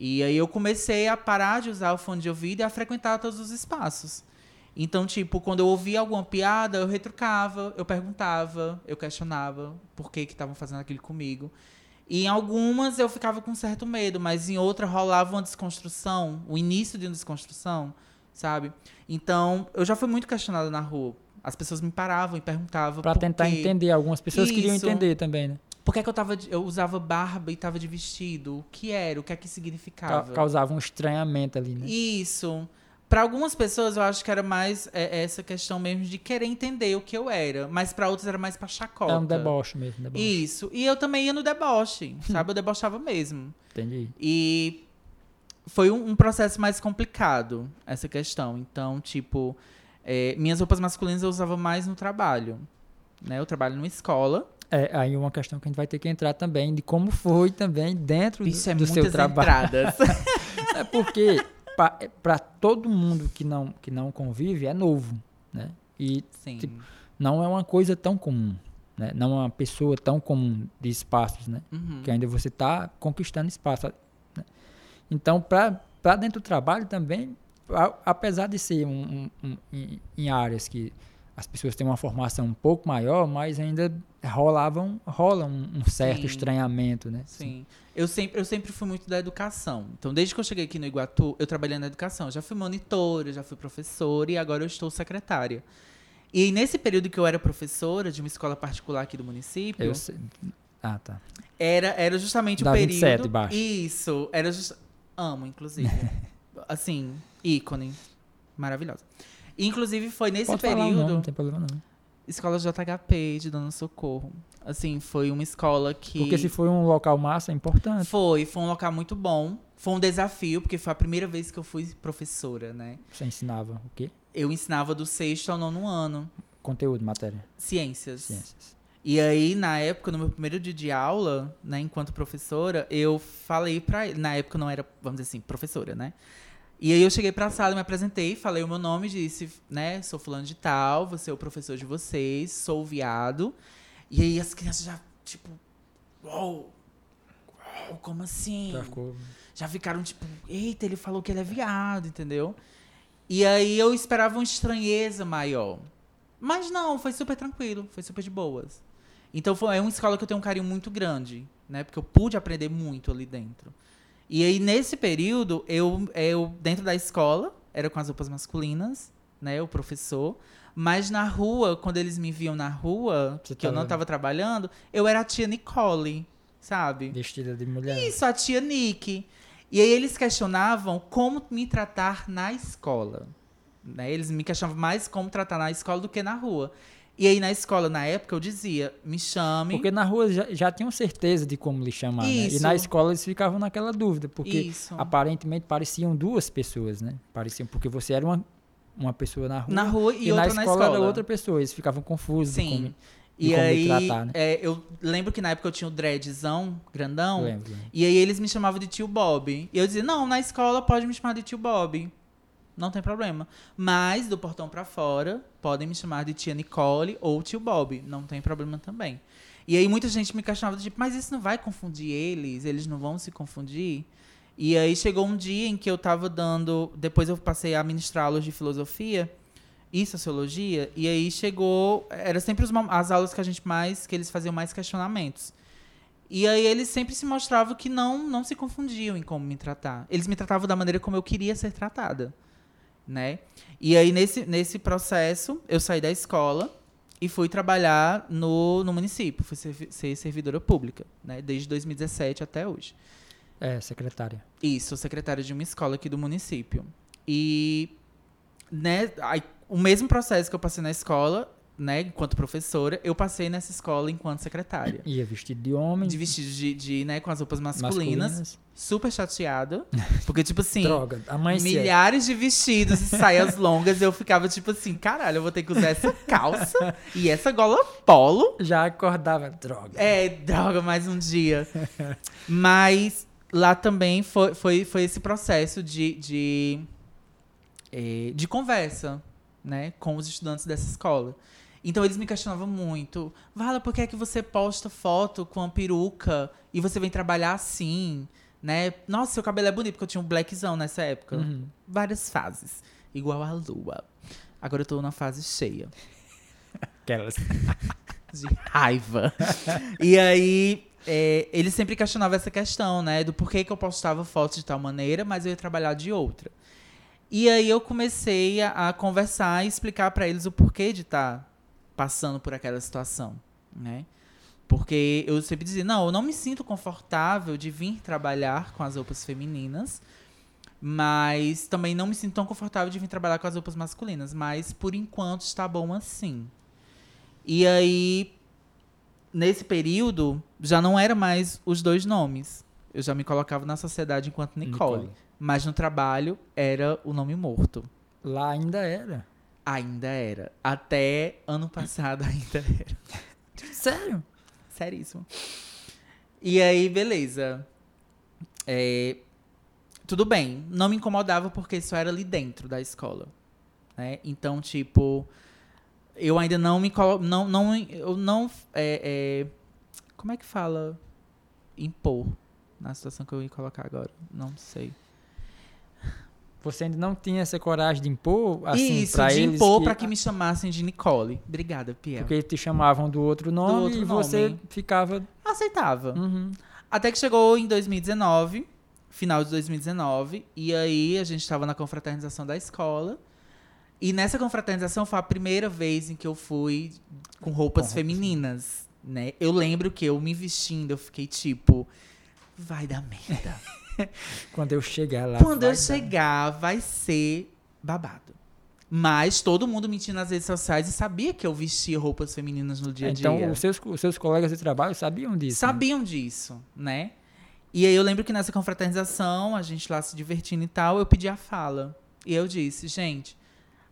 E aí eu comecei a parar de usar o fone de ouvido e a frequentar todos os espaços. Então, tipo, quando eu ouvia alguma piada, eu retrucava, eu perguntava, eu questionava por que que estavam fazendo aquilo comigo. E em algumas eu ficava com certo medo, mas em outras rolava uma desconstrução, o início de uma desconstrução, sabe? Então, eu já fui muito questionada na rua. As pessoas me paravam e perguntavam Pra tentar quê. entender. Algumas pessoas queriam Isso. entender também, né? Por que, que eu, tava, de- eu usava barba e tava de vestido? O que era? O que é que Ca- significava? Causava um estranhamento ali, né? Isso. Para algumas pessoas eu acho que era mais é, essa questão mesmo de querer entender o que eu era, mas para outras era mais pra chacota. É um deboche mesmo, deboche. Isso. E eu também ia no deboche, sabe? Eu debochava mesmo. Entendi. E foi um, um processo mais complicado essa questão. Então, tipo, é, minhas roupas masculinas eu usava mais no trabalho. Né? Eu trabalho numa escola. É, aí uma questão que a gente vai ter que entrar também de como foi também dentro do, Isso é do seu trabalho. entradas. É porque para todo mundo que não, que não convive é novo, né? E. Tipo, não é uma coisa tão comum, né? Não é uma pessoa tão comum de espaços, né? Uhum. Que ainda você está conquistando espaço. né? Então, para dentro do trabalho também, a- apesar de ser um, um- um- em, em áreas que as pessoas têm uma formação um pouco maior, mas ainda rolavam, rola um, um certo Sim. estranhamento, né? Sim. Eu sempre, eu sempre fui muito da educação. Então, desde que eu cheguei aqui no Iguatu, eu trabalhei na educação. Eu já fui monitora, já fui professora e agora eu estou secretária. E nesse período que eu era professora de uma escola particular aqui do município, Eu sei- Ah, tá. era, era justamente Da o 27 período. embaixo. Isso, era just... Amo, inclusive. assim, ícone. Maravilhosa. Inclusive, foi nesse Pode falar período. nome, não tem problema não. Escola JHP de Dona Socorro. Assim, foi uma escola que. Porque se for um local massa, é importante. Foi, foi um local muito bom. Foi um desafio, porque foi a primeira vez que eu fui professora, né? Você ensinava o quê? Eu ensinava do sexto ao nono ano. Conteúdo, matéria, Ciências. ciências. E aí, na época, no meu primeiro dia de aula, né, enquanto professora, eu falei pra ele. Na época eu não era, vamos dizer assim, professora, né? E aí eu cheguei pra sala, me apresentei, falei o meu nome, disse, né, sou fulano de tal, você é o professor de vocês, sou viado. E aí as crianças já, tipo, uou, uou, como assim? Já ficou... já ficaram tipo, eita, ele falou que ele é viado, entendeu? E aí eu esperava uma estranheza maior. Mas não, foi super tranquilo, foi super de boas. Então foi, é uma escola que eu tenho um carinho muito grande, né? Porque eu pude aprender muito ali dentro. E aí nesse período, eu, eu dentro da escola, era com as roupas masculinas, né? O professor. Mas na rua, quando eles me viam na rua, Você que eu não tava- estava trabalhando, eu era a tia Nicole, sabe? Vestida de mulher. Isso, a tia Nick. E aí eles questionavam como me tratar na escola. Né? Eles me questionavam mais como tratar na escola do que na rua. E aí na escola, na época, eu dizia, me chame. Porque na rua já, já tinham certeza de como lhe chamar, né? E na escola eles ficavam naquela dúvida, porque Isso. aparentemente pareciam duas pessoas, né? Pareciam, porque você era uma, uma pessoa na rua, Na rua e, e, outra na escola, escola. era outra pessoa. Eles ficavam confusos de Sim. E aí, tratar, né? é, eu lembro que na época eu tinha o dreadzão, grandão. Lembro. E aí eles me chamavam de tio Bob. E eu dizia, não, na escola pode me chamar de tio Bob. Não tem problema. Mas do portão pra fora, podem me chamar de tia Nicole ou tio Bob. Não tem problema também. E aí muita gente me questionava, tipo, mas isso não vai confundir eles? Eles não vão se confundir? E aí chegou um dia em que eu tava dando. Depois eu passei a ministrar aulas de filosofia e sociologia. E aí chegou. Era sempre os as aulas que a gente mais. que eles faziam mais questionamentos. E aí eles sempre se mostravam que não, não se confundiam em como me tratar. Eles me tratavam da maneira como eu queria ser tratada, né? E aí nesse, nesse processo eu saí da escola e fui trabalhar no, no município, fui ser, ser servidora pública, né? Desde 2017 até hoje. É, secretária. Isso, sou secretária de uma escola aqui do município. E né, aí, o mesmo processo que eu passei na escola, né, enquanto professora, eu passei nessa escola enquanto secretária. Ia vestido de homem. De vestido de, de, né, com as roupas masculinas. masculinas. Super chateada. Porque, tipo assim, Droga, mãe milhares de vestidos e saias longas. Eu ficava, tipo assim, caralho, eu vou ter que usar essa calça e essa gola polo. Já acordava, droga. É, droga, mais um dia. Mas lá também foi, foi, foi esse processo de, de, eh, de conversa, né, com os estudantes dessa escola. Então eles me questionavam muito. Vala, por que é que você posta foto com a peruca e você vem trabalhar assim, né? Nossa, seu cabelo é bonito, porque eu tinha um blackzão nessa época. Uhum. Várias fases. Igual a lua. Agora eu tô na fase cheia. Aquelas. de raiva. e aí, é, ele sempre questionava essa questão, né? Do porquê que eu postava fotos de tal maneira, mas eu ia trabalhar de outra. E aí eu comecei a, a conversar e explicar para eles o porquê de estar tá passando por aquela situação, né? Porque eu sempre dizia, não, eu não me sinto confortável de vir trabalhar com as roupas femininas, mas também não me sinto tão confortável de vir trabalhar com as roupas masculinas, mas por enquanto está bom assim. E aí, nesse período, já não era mais os dois nomes. Eu já me colocava na sociedade enquanto Nicole. Nicole. Mas no trabalho era o nome morto. Lá ainda era. Ainda era. Até ano passado ainda era. Sério? Seríssimo. E aí, beleza. É, tudo bem. Não me incomodava porque isso era ali dentro da escola. Né? Então, tipo, eu ainda não me não não eu não é, é, como é que fala impor na situação que eu ia colocar agora não sei Você ainda não tinha essa coragem de impor, assim, isso pra de eles impor que- para que me chamassem de Nicole obrigada Pia Porque te chamavam do outro nome outro e você nome. ficava... aceitava Uhum. até que chegou em 2019 final de 2019 e aí a gente estava na confraternização da escola e nessa confraternização foi a primeira vez em que eu fui com roupas Com roupas. femininas, né? Eu lembro que eu me vestindo, eu fiquei tipo, vai dar merda. Quando eu chegar lá... Quando eu dar. chegar, vai ser babado. Mas todo mundo me tinha nas redes sociais e sabia que eu vestia roupas femininas no dia a dia. Então, os seus, os seus colegas de trabalho sabiam disso. né? sabiam disso, né? E aí eu lembro que nessa confraternização, a gente lá se divertindo e tal, eu pedi a fala. E eu disse, gente,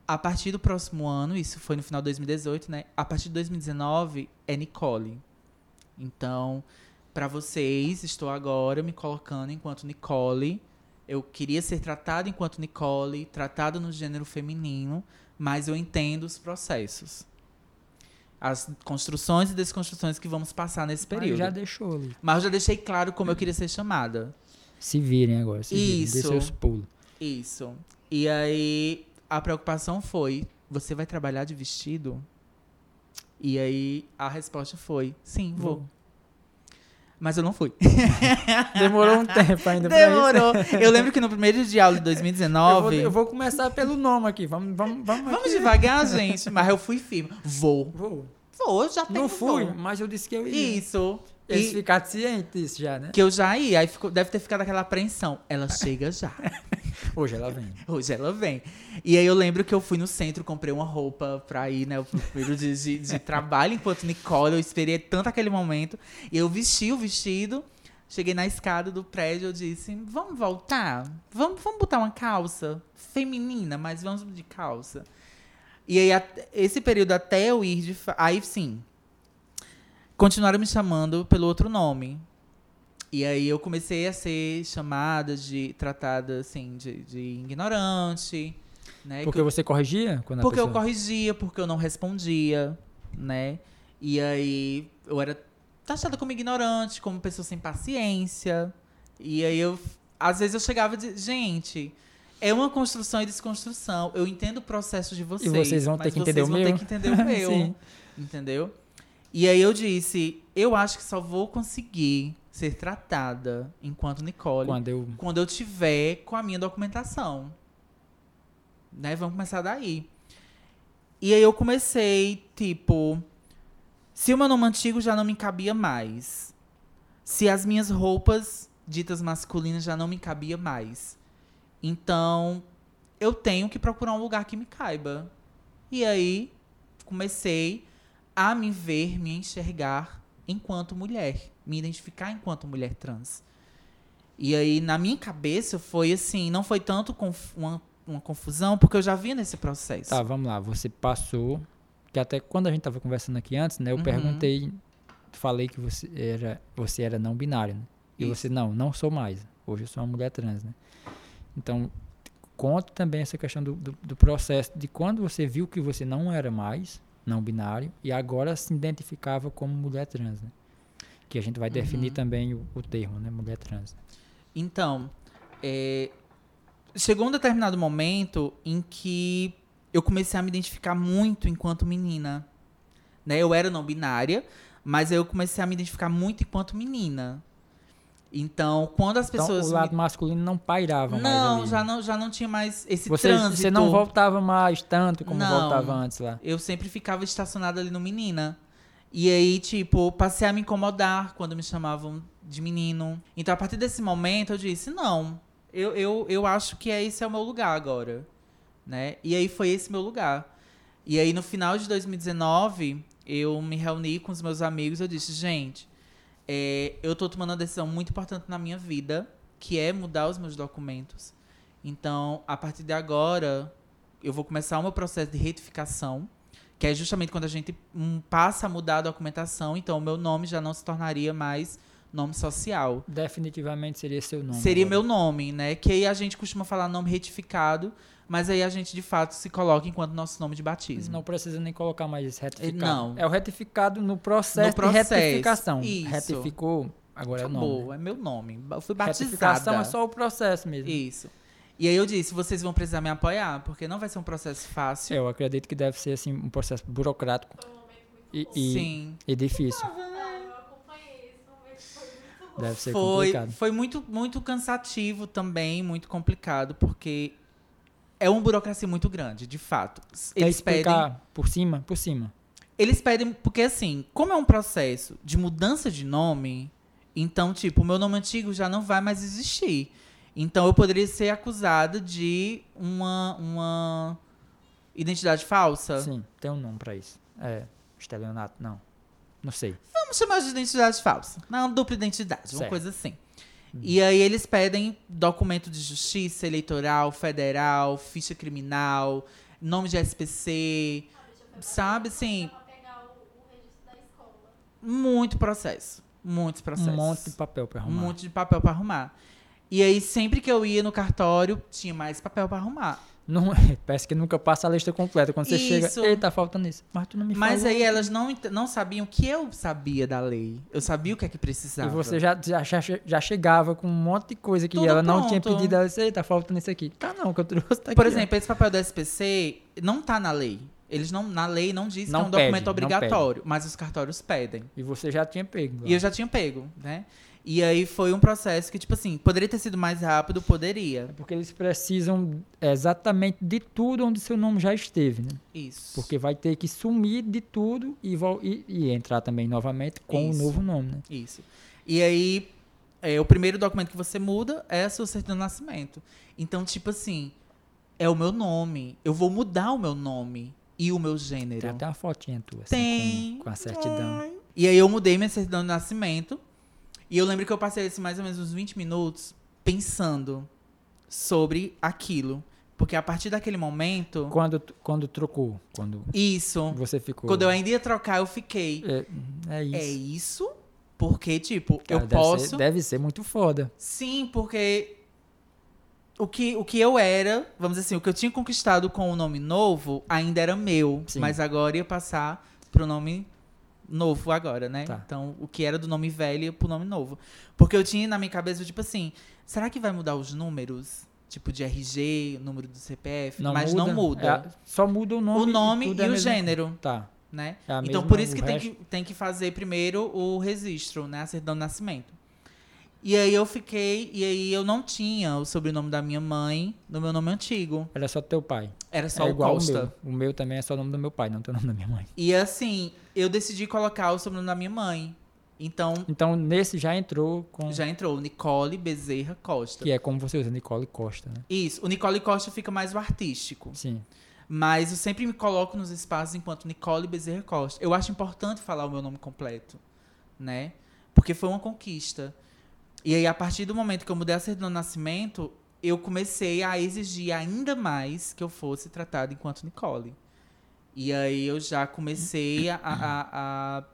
a partir do próximo ano, isso foi no final de 2018, né? A partir de 2019 é Nicole. Então, pra vocês, estou agora me colocando enquanto Nicole. Eu queria ser tratada enquanto Nicole, tratada no gênero feminino, mas eu entendo os processos. As construções e desconstruções que vamos passar nesse Mas período. já deixou. Mas eu já deixei claro como eu queria ser chamada. Se virem agora, se virem. Dê Isso. seus pulos. Isso. E aí a preocupação foi: você vai trabalhar de vestido? E aí a resposta foi: sim, vou. Vou. Mas eu não fui. Demorou um tempo ainda. Demorou. Eu lembro que no primeiro dia de aula de Eu 2019. vou, eu vou começar pelo nome aqui. Vamos, vamos, vamos. Vamos aqui. devagar, gente. Mas eu fui firme. Vou. Vou. Vou, eu já tenho Não fui, vou. mas eu disse que eu ia. Isso. Eles E- ficaram cientes já, né? que eu já ia. Aí ficou- deve ter ficado aquela apreensão. Ela chega já. Hoje ela vem. Hoje ela vem. E aí eu lembro que eu fui no centro, comprei uma roupa pra ir, né? Pro primeiro dia de, de trabalho enquanto Nicole. Eu esperei tanto aquele momento. E eu vesti o vestido. Cheguei na escada do prédio, eu disse, vamos voltar? Vamos, vamos botar uma calça feminina, mas vamos de calça. E aí, esse período até eu ir de... Aí, sim, continuaram me chamando pelo outro nome. E aí eu comecei a ser chamada de tratada assim de, de ignorante, né? Porque você corrigia quando porque eu pessoa... corrigia, porque eu não respondia, né? E aí eu era taxada como ignorante, como pessoa sem paciência. E aí eu às vezes eu chegava de, gente, é uma construção e desconstrução. Eu entendo o processo de vocês, vocês vão ter que entender vocês o vão meu. ter que entender o meu. Entendeu? E aí eu disse, eu acho que só vou conseguir ser tratada enquanto Nicole Quando eu... quando eu tiver com a minha documentação. Né? Vamos começar daí. E aí eu comecei, tipo, se o meu nome antigo já não me cabia mais, se as minhas roupas ditas masculinas já não me cabia mais, então eu tenho que procurar um lugar que me caiba. E aí comecei a me ver, me enxergar enquanto mulher, me identificar enquanto mulher trans. E aí, na minha cabeça, foi assim, não foi tanto uma, uma confusão, porque eu já vinha nesse processo. Tá, vamos lá. Você passou. Que até quando a gente tava conversando aqui antes, né? Eu Uhum. perguntei, falei que você era, você era não binário, né? E Isso. você, não, não sou mais. Hoje eu sou uma mulher trans, né? Então, conta também essa questão do, do, do processo de quando você viu que você não era mais não binário e agora se identificava como mulher trans, né? Que a gente vai definir Uhum. também o, o termo, né? Mulher trans. Então, é, chegou um determinado momento em que eu comecei a me identificar muito enquanto menina. Né? Eu era não binária, mas eu comecei a me identificar muito enquanto menina. Então, quando as Então, pessoas. o me- lado masculino não pairava mais Não, já não, já não tinha mais esse Você, trânsito. você não voltava mais tanto como Não. voltava antes lá. Eu sempre ficava estacionada ali no menina. E aí, tipo, passei a me incomodar quando me chamavam de menino. Então, a partir desse momento, eu disse, não, eu, eu, eu acho que é, esse é o meu lugar agora. Né? E aí foi esse meu lugar. E aí, no final de 2019, eu me reuni com os meus amigos e eu disse, gente, é, eu tô tomando uma decisão muito importante na minha vida, que é mudar os meus documentos. Então, a partir de agora, eu vou começar o meu processo de retificação, que é justamente quando a gente hum, passa a mudar a documentação, então o meu nome já não se tornaria mais nome social. Definitivamente seria seu nome. Seria agora. meu nome, né? Que aí a gente costuma falar nome retificado, mas aí a gente de fato se coloca enquanto nosso nome de batismo. Não precisa nem colocar mais esse retificado. Não. É o retificado no processo, No processo, de retificação. isso. Retificou, agora é o nome. Acabou, é meu nome. Eu fui Retificação batizada. é só o processo mesmo. Isso. E aí eu disse, vocês vão precisar me apoiar, porque não vai ser um processo fácil. Eu acredito que deve ser assim um processo burocrático e, e, Sim. e difícil. Eu acompanhei esse momento, foi muito bom. Deve ser foi, complicado. foi muito, muito cansativo também, muito complicado, porque é uma burocracia muito grande, de fato. Quer Eles pedem, explicar por cima? Por cima. eles pedem, porque assim, como é um processo de mudança de nome, então, tipo, o meu nome antigo já não vai mais existir. Então, eu poderia ser acusada de uma, uma identidade falsa. Sim, tem um nome pra isso. É, estelionato, não. Não sei. Vamos chamar de identidade falsa. Não, dupla identidade, uma Certo. coisa assim. E aí eles pedem documento de justiça eleitoral, federal, ficha criminal, nome de SPC, sabe assim, muito processo. Muitos processos. Um monte de papel pra Um arrumar. monte de papel pra arrumar. E aí, sempre que eu ia no cartório, tinha mais papel pra arrumar. Não, parece que nunca passa a lista completa. Quando você Isso. chega, tá faltando isso. Mas tu não me Mas falou. aí elas não, não sabiam que eu sabia da lei. Eu sabia o que é que E precisava. você já, já, já, chegava com um monte de coisa que Tudo ela não tinha pronto. pedido. Ela disse, tá faltando isso aqui. Tá não, que eu trouxe, tá Por aqui, ó. exemplo, esse papel do SPC não tá na lei. Eles não, na lei não diz Não que é um pede, documento obrigatório, mas os cartórios pedem. E você já tinha pego. E eu já tinha pego, né? E aí foi um processo que, tipo assim, poderia ter sido mais rápido, poderia. É Porque eles precisam exatamente de tudo onde seu nome já esteve, né? Isso. Porque vai ter que sumir de tudo e, e, e entrar também novamente com o novo nome, né? Isso. E aí, é, o primeiro documento que você muda é a sua certidão de nascimento. Então, tipo assim, é o meu nome. Eu vou mudar o meu nome e o meu gênero. Tem até uma fotinha tua, assim, Tem. com, com a certidão. E aí eu mudei minha certidão de nascimento. E eu lembro que eu passei assim, mais ou menos uns 20 minutos pensando sobre aquilo. Porque a partir daquele momento. Quando, quando trocou, quando Isso. você ficou... Quando eu ainda ia trocar, eu fiquei. É, é isso. É isso? Porque, tipo, Cara, eu deve posso. Ser, deve ser muito foda. Sim, porque o que, o que eu era, vamos dizer assim, o que eu tinha conquistado com o nome novo ainda era meu. Sim. Mas agora ia passar pro nome novo agora, né? Tá. Então, o que era do nome velho pro nome novo. Porque eu tinha na minha cabeça, tipo assim, será que vai mudar os números? Tipo, de RG, o número do CPF? mas não muda. É, só muda o nome. o nome tudo e, é o gênero, Tá. né? É Então, por isso que tem, que tem que fazer primeiro o registro, né? A certidão de nascimento. E aí eu fiquei, e aí eu não tinha o sobrenome da minha mãe no meu nome antigo. Era só teu pai. Era só é o igual Costa. o meu. O meu também é só o nome do meu pai, não tem o nome da minha mãe. E assim, eu decidi colocar o sobrenome da minha mãe. Então, Então, nesse já entrou com... já entrou Nicole Bezerra Costa. Que é como você usa, Nicole Costa, né? Isso, o Nicole Costa fica mais o artístico. Sim. Mas eu sempre me coloco nos espaços enquanto Nicole Bezerra Costa. Eu acho importante falar o meu nome completo, né? Porque foi uma conquista. E aí, a partir do momento que eu mudei a certidão de nascimento, eu comecei a exigir ainda mais que eu fosse tratada enquanto Nicole. E aí eu já comecei a, a,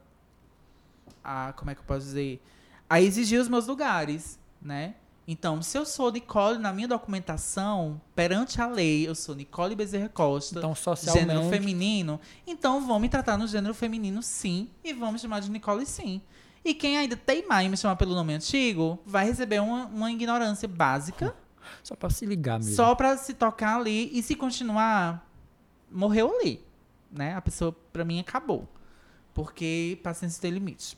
a, a- como é que eu posso dizer? A exigir os meus lugares, né? Então, se eu sou Nicole na minha documentação, perante a lei, eu sou Nicole Bezerra Costa, Então, gênero socialmente, feminino, então vão me tratar no gênero feminino sim, e vão me chamar de Nicole sim. E quem ainda teimar em me chamar pelo nome antigo, vai receber uma, uma ignorância básica, só pra se ligar mesmo. só pra se tocar ali, e se continuar, morreu ali, né? A pessoa, pra mim, acabou. Porque paciência tem limite.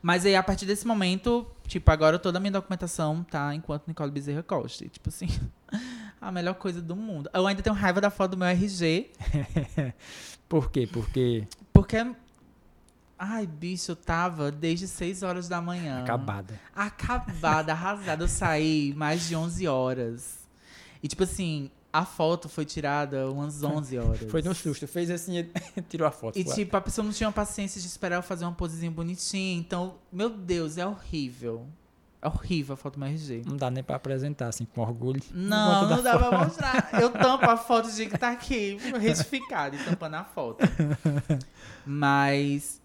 Mas aí, a partir desse momento, tipo, agora toda a minha documentação tá enquanto Nicole Bezerra Costa. E, tipo assim, a melhor coisa do mundo. Eu ainda tenho raiva da foto do meu RG, Por quê? Porque porque. Ai, bicho, eu tava desde 6 horas da manhã. acabada. Acabada, arrasada. Eu saí mais de 11 horas. E, tipo assim, a foto foi tirada umas 11 horas. Foi no susto. Fez assim, tirou a foto. E, tipo, a pessoa não tinha paciência de esperar eu fazer uma posezinha bonitinha. Então, meu Deus, é horrível. É horrível a foto do RG. Não dá nem pra apresentar, assim, com orgulho. Não, não dá pra mostrar. Eu tampo a foto de que tá aqui, retificado e tampando a foto. Mas.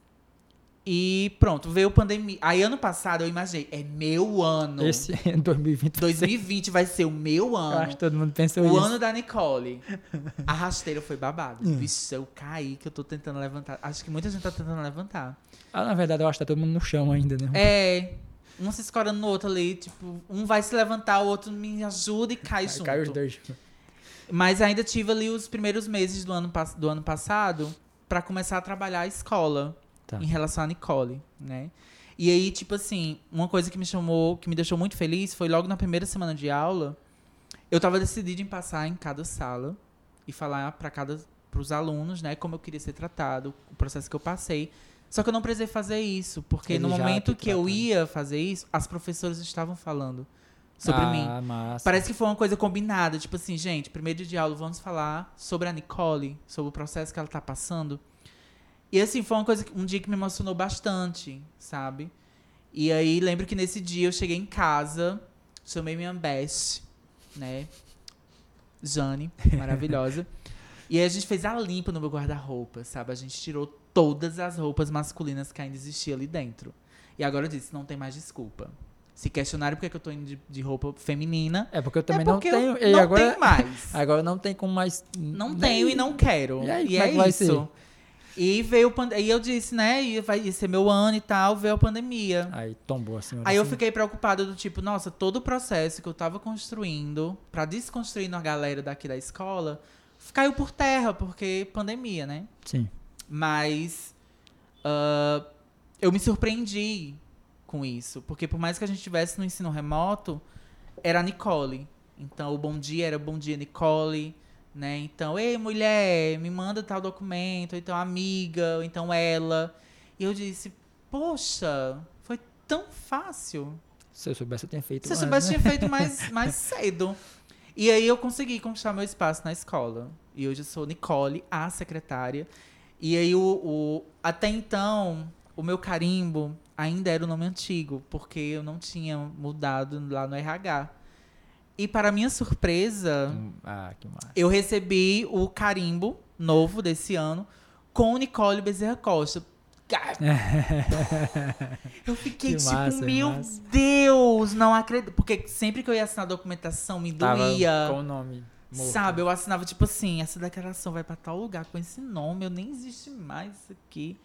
E pronto, veio pandemia. Aí ano passado eu imaginei, é meu ano. Esse é 2020. 2020 vai ser o meu Eu acho ano. que todo mundo pensou O isso. ano da Nicole. A rasteira foi babado. Hum. Vixe, eu caí que eu tô tentando levantar. Acho que muita gente tá tentando levantar. Ah, na verdade, eu acho que tá todo mundo no chão ainda, né? É. Um se escorando no outro ali, tipo, um vai se levantar, o outro me ajuda e cai Aí junto. cai os dois. Mas ainda tive ali os primeiros meses do ano, do ano passado pra começar a trabalhar a escola Tá. em relação a Nicole, né? E aí, tipo assim, uma coisa que me chamou, que me deixou muito feliz foi logo na primeira semana de aula, eu tava decidida em passar em cada sala e falar para cada pros alunos, né, como eu queria ser tratado, o processo que eu passei. Só que eu não precisei fazer isso, porque Ele no momento que eu ia fazer isso, as professoras estavam falando sobre mim. ah, massa. Parece que foi uma coisa combinada. Tipo assim, gente, primeiro dia de aula, vamos falar sobre a Nicole, sobre o processo que ela tá passando. E assim, foi uma coisa, que- um dia que me emocionou bastante, sabe? E aí, lembro que nesse dia eu cheguei em casa, chamei minha best, né? Jane, maravilhosa. e aí a gente fez a limpa no meu guarda-roupa, sabe? A gente tirou todas as roupas masculinas que ainda existiam ali dentro. E agora eu disse, não tem mais desculpa. Se questionarem por que que eu tô indo de, de roupa feminina, É porque eu também é não porque tenho. eu e não agora, tenho mais. agora não tem como mais. Não nem- tenho e não quero. E aí, E, é é isso. ser? E veio pande- aí eu disse, né, ia, vai ser meu ano e tal, veio a pandemia. Aí tombou a senhora. Aí eu assim. fiquei preocupada do tipo, nossa, todo o processo que eu tava construindo pra desconstruir a galera daqui da escola caiu por terra, porque pandemia, né? Sim. Mas ah, eu me surpreendi com isso. Porque por mais que a gente estivesse no ensino remoto, era a Nicole. Então o bom dia era bom dia, Nicole. Né? Então, ei, mulher, me manda tal documento, ou então amiga, ou então ela. E eu disse, poxa, foi tão fácil. Se eu soubesse, eu tinha feito Se eu antes, soubesse, né? tinha feito mais, mais cedo. E aí eu consegui conquistar meu espaço na escola. E hoje eu sou Nicole, a secretária. E aí o, o- até então, o meu carimbo ainda era o nome antigo, porque eu não tinha mudado lá no RH. E para minha surpresa, Ah, eu recebi o carimbo novo desse ano com Nicole Bezerra Costa. Eu fiquei Que tipo, massa, meu massa. Deus, não acredito. Porque sempre que eu ia assinar a documentação, me Tava doía. com o nome. morto. Sabe, eu assinava tipo assim, essa declaração vai pra tal lugar com esse nome, eu nem existe mais isso aqui.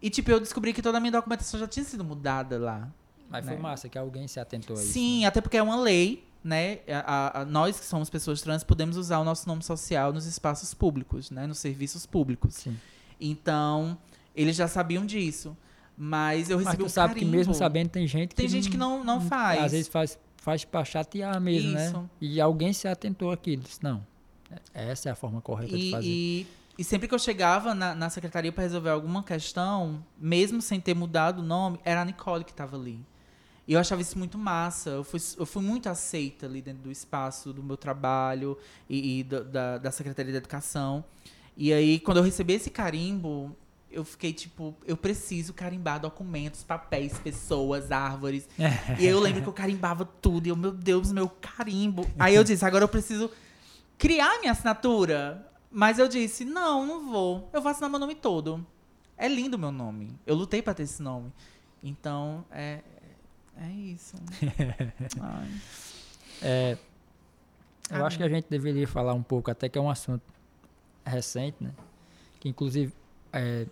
E tipo, eu descobri que toda a minha documentação já tinha sido mudada lá. Mas foi né? massa que alguém se atentou a isso. Sim, até porque é uma lei, né? A- a- nós que somos pessoas trans podemos usar o nosso nome social nos espaços públicos, né? Nos serviços públicos. Sim. Então, eles já sabiam disso. Mas eu Mas recebi tu um sabe que carimbo. mesmo sabendo, tem gente que. Tem gente que não, não faz. Às vezes faz, faz pra chatear mesmo, né? Isso. E alguém se atentou àquilo. Disse, não, essa é a forma correta de E, fazer. e, e sempre que eu chegava na, na secretaria para resolver alguma questão, mesmo sem ter mudado o nome, era a Nicole que estava ali. E eu achava isso muito massa. Eu fui, eu fui muito aceita ali dentro do espaço do meu trabalho e, e da, da, da Secretaria de Educação. E aí, quando eu recebi esse carimbo, eu fiquei tipo, eu preciso carimbar documentos, papéis, pessoas, árvores. e eu lembro que eu carimbava tudo. E eu, meu Deus, meu carimbo. Aí eu disse, agora eu preciso criar minha assinatura. Mas eu disse, não, não vou. Eu vou assinar meu nome todo. É lindo meu nome. Eu lutei pra ter esse nome. Então, é, é isso. É, eu acho que a gente deveria falar um pouco, até que é um assunto recente, né? Que inclusive é,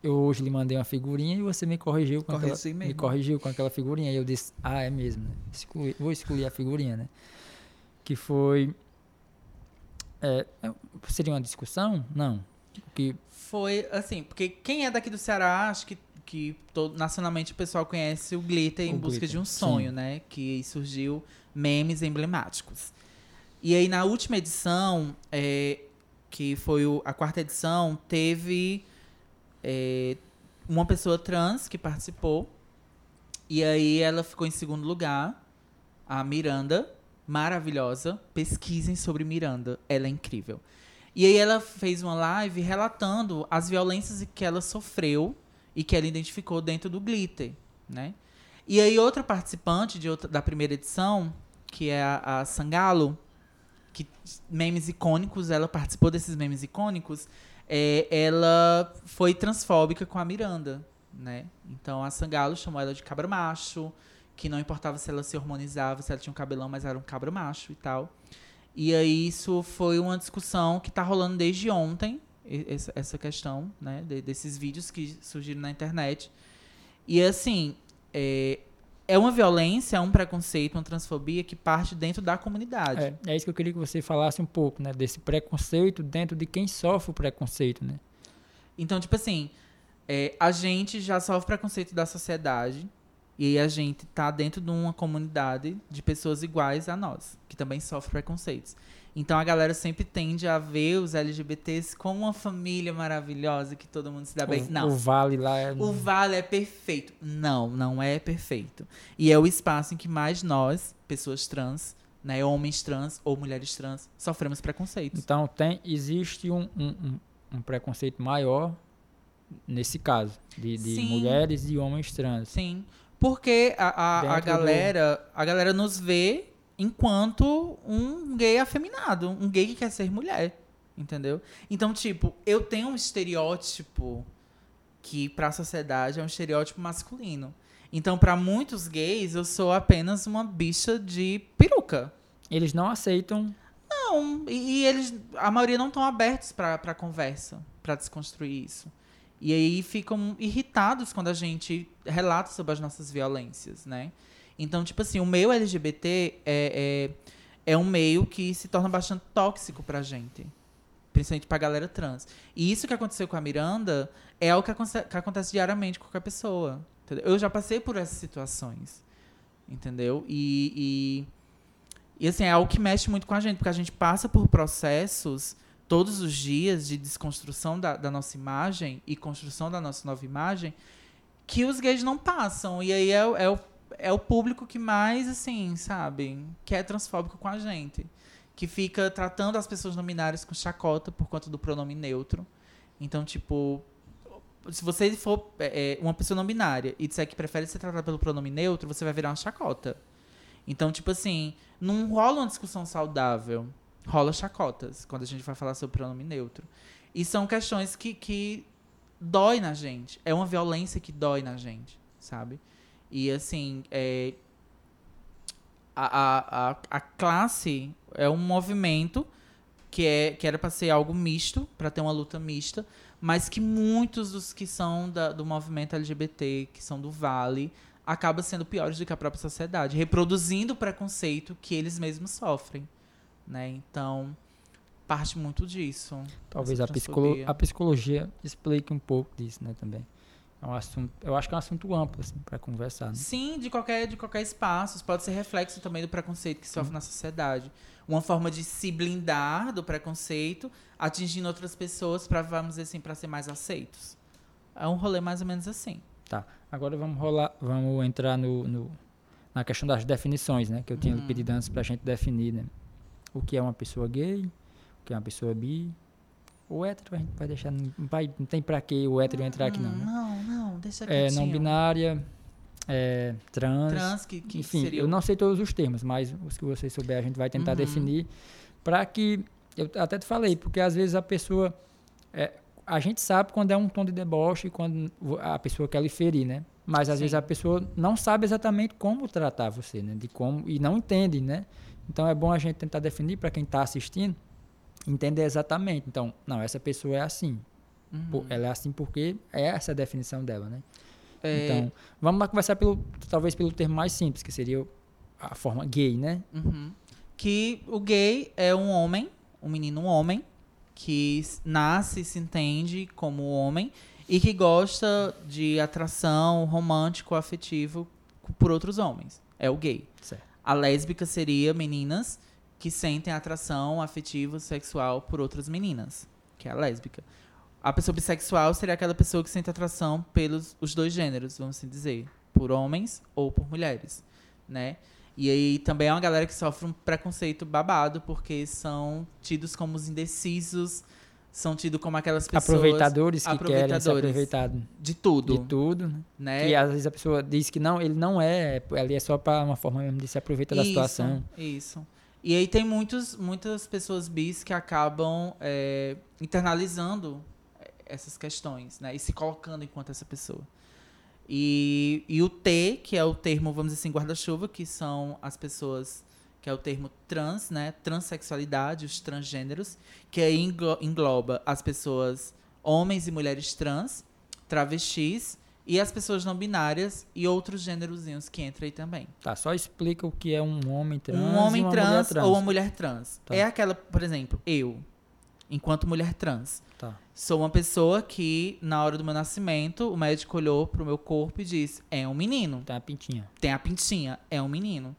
eu hoje lhe mandei uma figurinha e você me corrigiu com aquela, Corrigi me mesmo. corrigiu com aquela figurinha e eu disse, ah, é mesmo, né? Exclui- vou excluir a figurinha, né? Que foi é, seria uma discussão? Não. Que Foi assim, porque quem é daqui do Ceará, acho que, que todo, nacionalmente o pessoal conhece o Glitter em O busca Glitter, de um sonho, sim. né? Que surgiu memes emblemáticos. E aí na última edição, é, que foi o- a quarta edição, teve é, uma pessoa trans que participou. E aí ela ficou em segundo lugar, a Miranda, maravilhosa. Pesquisem sobre Miranda, ela é incrível. E aí ela fez uma live relatando as violências que ela sofreu e que ela identificou dentro do Glitter, né? E aí outra participante de outra, da primeira edição, que é a, a Sangalo, que memes icônicos, ela participou desses memes icônicos, é, ela foi transfóbica com a Miranda, né? Então a Sangalo chamou ela de cabra macho, que não importava se ela se hormonizava, se ela tinha um cabelão, mas era um cabra macho e tal. E aí isso foi uma discussão que tá rolando desde ontem, essa, questão, né, de- desses vídeos que surgiram na internet. E assim, é, é uma violência, é um preconceito, uma transfobia que parte dentro da comunidade. é, é isso que eu queria que você falasse um pouco, né? Desse preconceito dentro de quem sofre o preconceito, né? Então, tipo assim, é, a gente já sofre preconceito da sociedade e a gente tá dentro de uma comunidade de pessoas iguais a nós, que também sofrem preconceitos. Então a galera sempre tende a ver os LGBTs como uma família maravilhosa que todo mundo se dá bem. o, Não. o vale lá é O vale é perfeito. Não, não é perfeito. E é o espaço em que mais nós, pessoas trans, né, homens trans ou mulheres trans, sofremos preconceitos. Então tem, existe um, um, um- preconceito maior nesse caso, de, de mulheres e homens trans. Sim. Porque a, a, a Dentro do- galera, a galera nos vê enquanto um gay afeminado, um gay que quer ser mulher, entendeu? Então, tipo, eu tenho um estereótipo que pra sociedade é um estereótipo masculino. Então, pra muitos gays, eu sou apenas uma bicha de peruca. Eles não aceitam. Não, e, e eles, a maioria não estão abertos pra conversa, pra desconstruir isso. E aí ficam irritados quando a gente relata sobre as nossas violências, né? Então, tipo assim, o meio LGBT é, é, é um meio que se torna bastante tóxico pra gente. Principalmente pra galera trans. E isso que aconteceu com a Miranda é o que, aconte- que acontece diariamente com qualquer pessoa. entendeu? Eu já passei por essas situações. Entendeu? E, e, e assim, é algo que mexe muito com a gente, porque a gente passa por processos todos os dias de desconstrução da, da nossa imagem e construção da nossa nova imagem que os gays não passam. E aí é, é, o, é o público que mais, assim, sabe, que é transfóbico com a gente. Que fica tratando as pessoas não binárias com chacota por conta do pronome neutro. Então, tipo, se você for é, é, uma pessoa não binária e disser que prefere ser tratada pelo pronome neutro, você vai virar uma chacota. Então, tipo assim, não rola uma discussão saudável. Rola chacotas quando a gente vai falar sobre pronome neutro. E são questões que, que dói na gente. É uma violência que dói na gente, sabe? E assim, é, a, a, a, classe é um movimento que, é, que era para ser algo misto, para ter uma luta mista, mas que muitos dos que são da- do movimento LGBT, que são do Vale, acabam sendo piores do que a própria sociedade, reproduzindo o preconceito que eles mesmos sofrem. Né? Então, parte muito disso. Talvez a, psicolo a psicologia explique um pouco disso, né, também. É um assunto, eu acho que é um assunto amplo, assim, para conversar. Né? Sim, de qualquer, de qualquer espaço. Isso pode ser reflexo também do preconceito que sofre na sociedade. Uma forma de se blindar do preconceito, atingindo outras pessoas para, vamos dizer assim, para ser mais aceitos. É um rolê mais ou menos assim. Tá, agora vamos rolar, vamos entrar no, no, na questão das definições, né? Que eu tinha Uhum. pedido antes pra gente definir, né? O que é uma pessoa gay, o que é uma pessoa bi. O hétero a gente vai deixar. Não, vai, não tem pra que o hétero entrar aqui, não. Hum, Né? Não, É, não binária, é, trans. Trans, que, que Enfim, seria eu não sei todos os termos, mas os que você souber a gente vai tentar Uhum. definir para que eu até te falei, porque às vezes a pessoa é, a gente sabe quando é um tom de deboche, quando a pessoa quer lhe ferir, né? Mas às Sim. vezes a pessoa não sabe exatamente como tratar você, né? De como e não entende, né? Então é bom a gente tentar definir para quem está assistindo entender exatamente. Então, não, essa pessoa é assim. Uhum. Ela é assim porque é essa a definição dela, né? É, Então, vamos lá conversar pelo, talvez pelo termo mais simples, que seria a forma gay, né? Uhum. Que o gay é um homem, um menino um homem, que nasce e se entende como homem e que gosta de atração romântico, afetivo por outros homens. É o gay. Certo. A lésbica seria meninas que sentem atração afetiva, sexual por outras meninas, que é a lésbica. A pessoa bissexual seria aquela pessoa que sente atração pelos os dois gêneros, vamos assim dizer, por homens ou por mulheres, né? E aí também é uma galera que sofre um preconceito babado, porque são tidos como os indecisos, são tidos como aquelas pessoas aproveitadores que querem se aproveitadores. aproveitar de tudo, de tudo, né? né? Que às vezes a pessoa diz que não, ele não é, ali é só para uma forma mesmo de se aproveitar da Isso, situação. Isso. E aí tem muitos, muitas pessoas bis que acabam é, internalizando essas questões, né? E se colocando enquanto essa pessoa. E, e o T, que é o termo, vamos dizer assim, guarda-chuva, que são as pessoas, que é o termo trans, né? Transsexualidade, os transgêneros, que aí englo- engloba as pessoas, homens e mulheres trans, travestis, e as pessoas não binárias e outros gênerozinhos que entram aí também. Tá, só explica o que é um homem trans um homem trans, trans. ou uma mulher trans. Tá. É aquela, por exemplo, eu, enquanto mulher trans, Tá. sou uma pessoa que, na hora do meu nascimento, o médico olhou pro meu corpo e disse: é um menino. Tá a pintinha. Tem a pintinha, é um menino.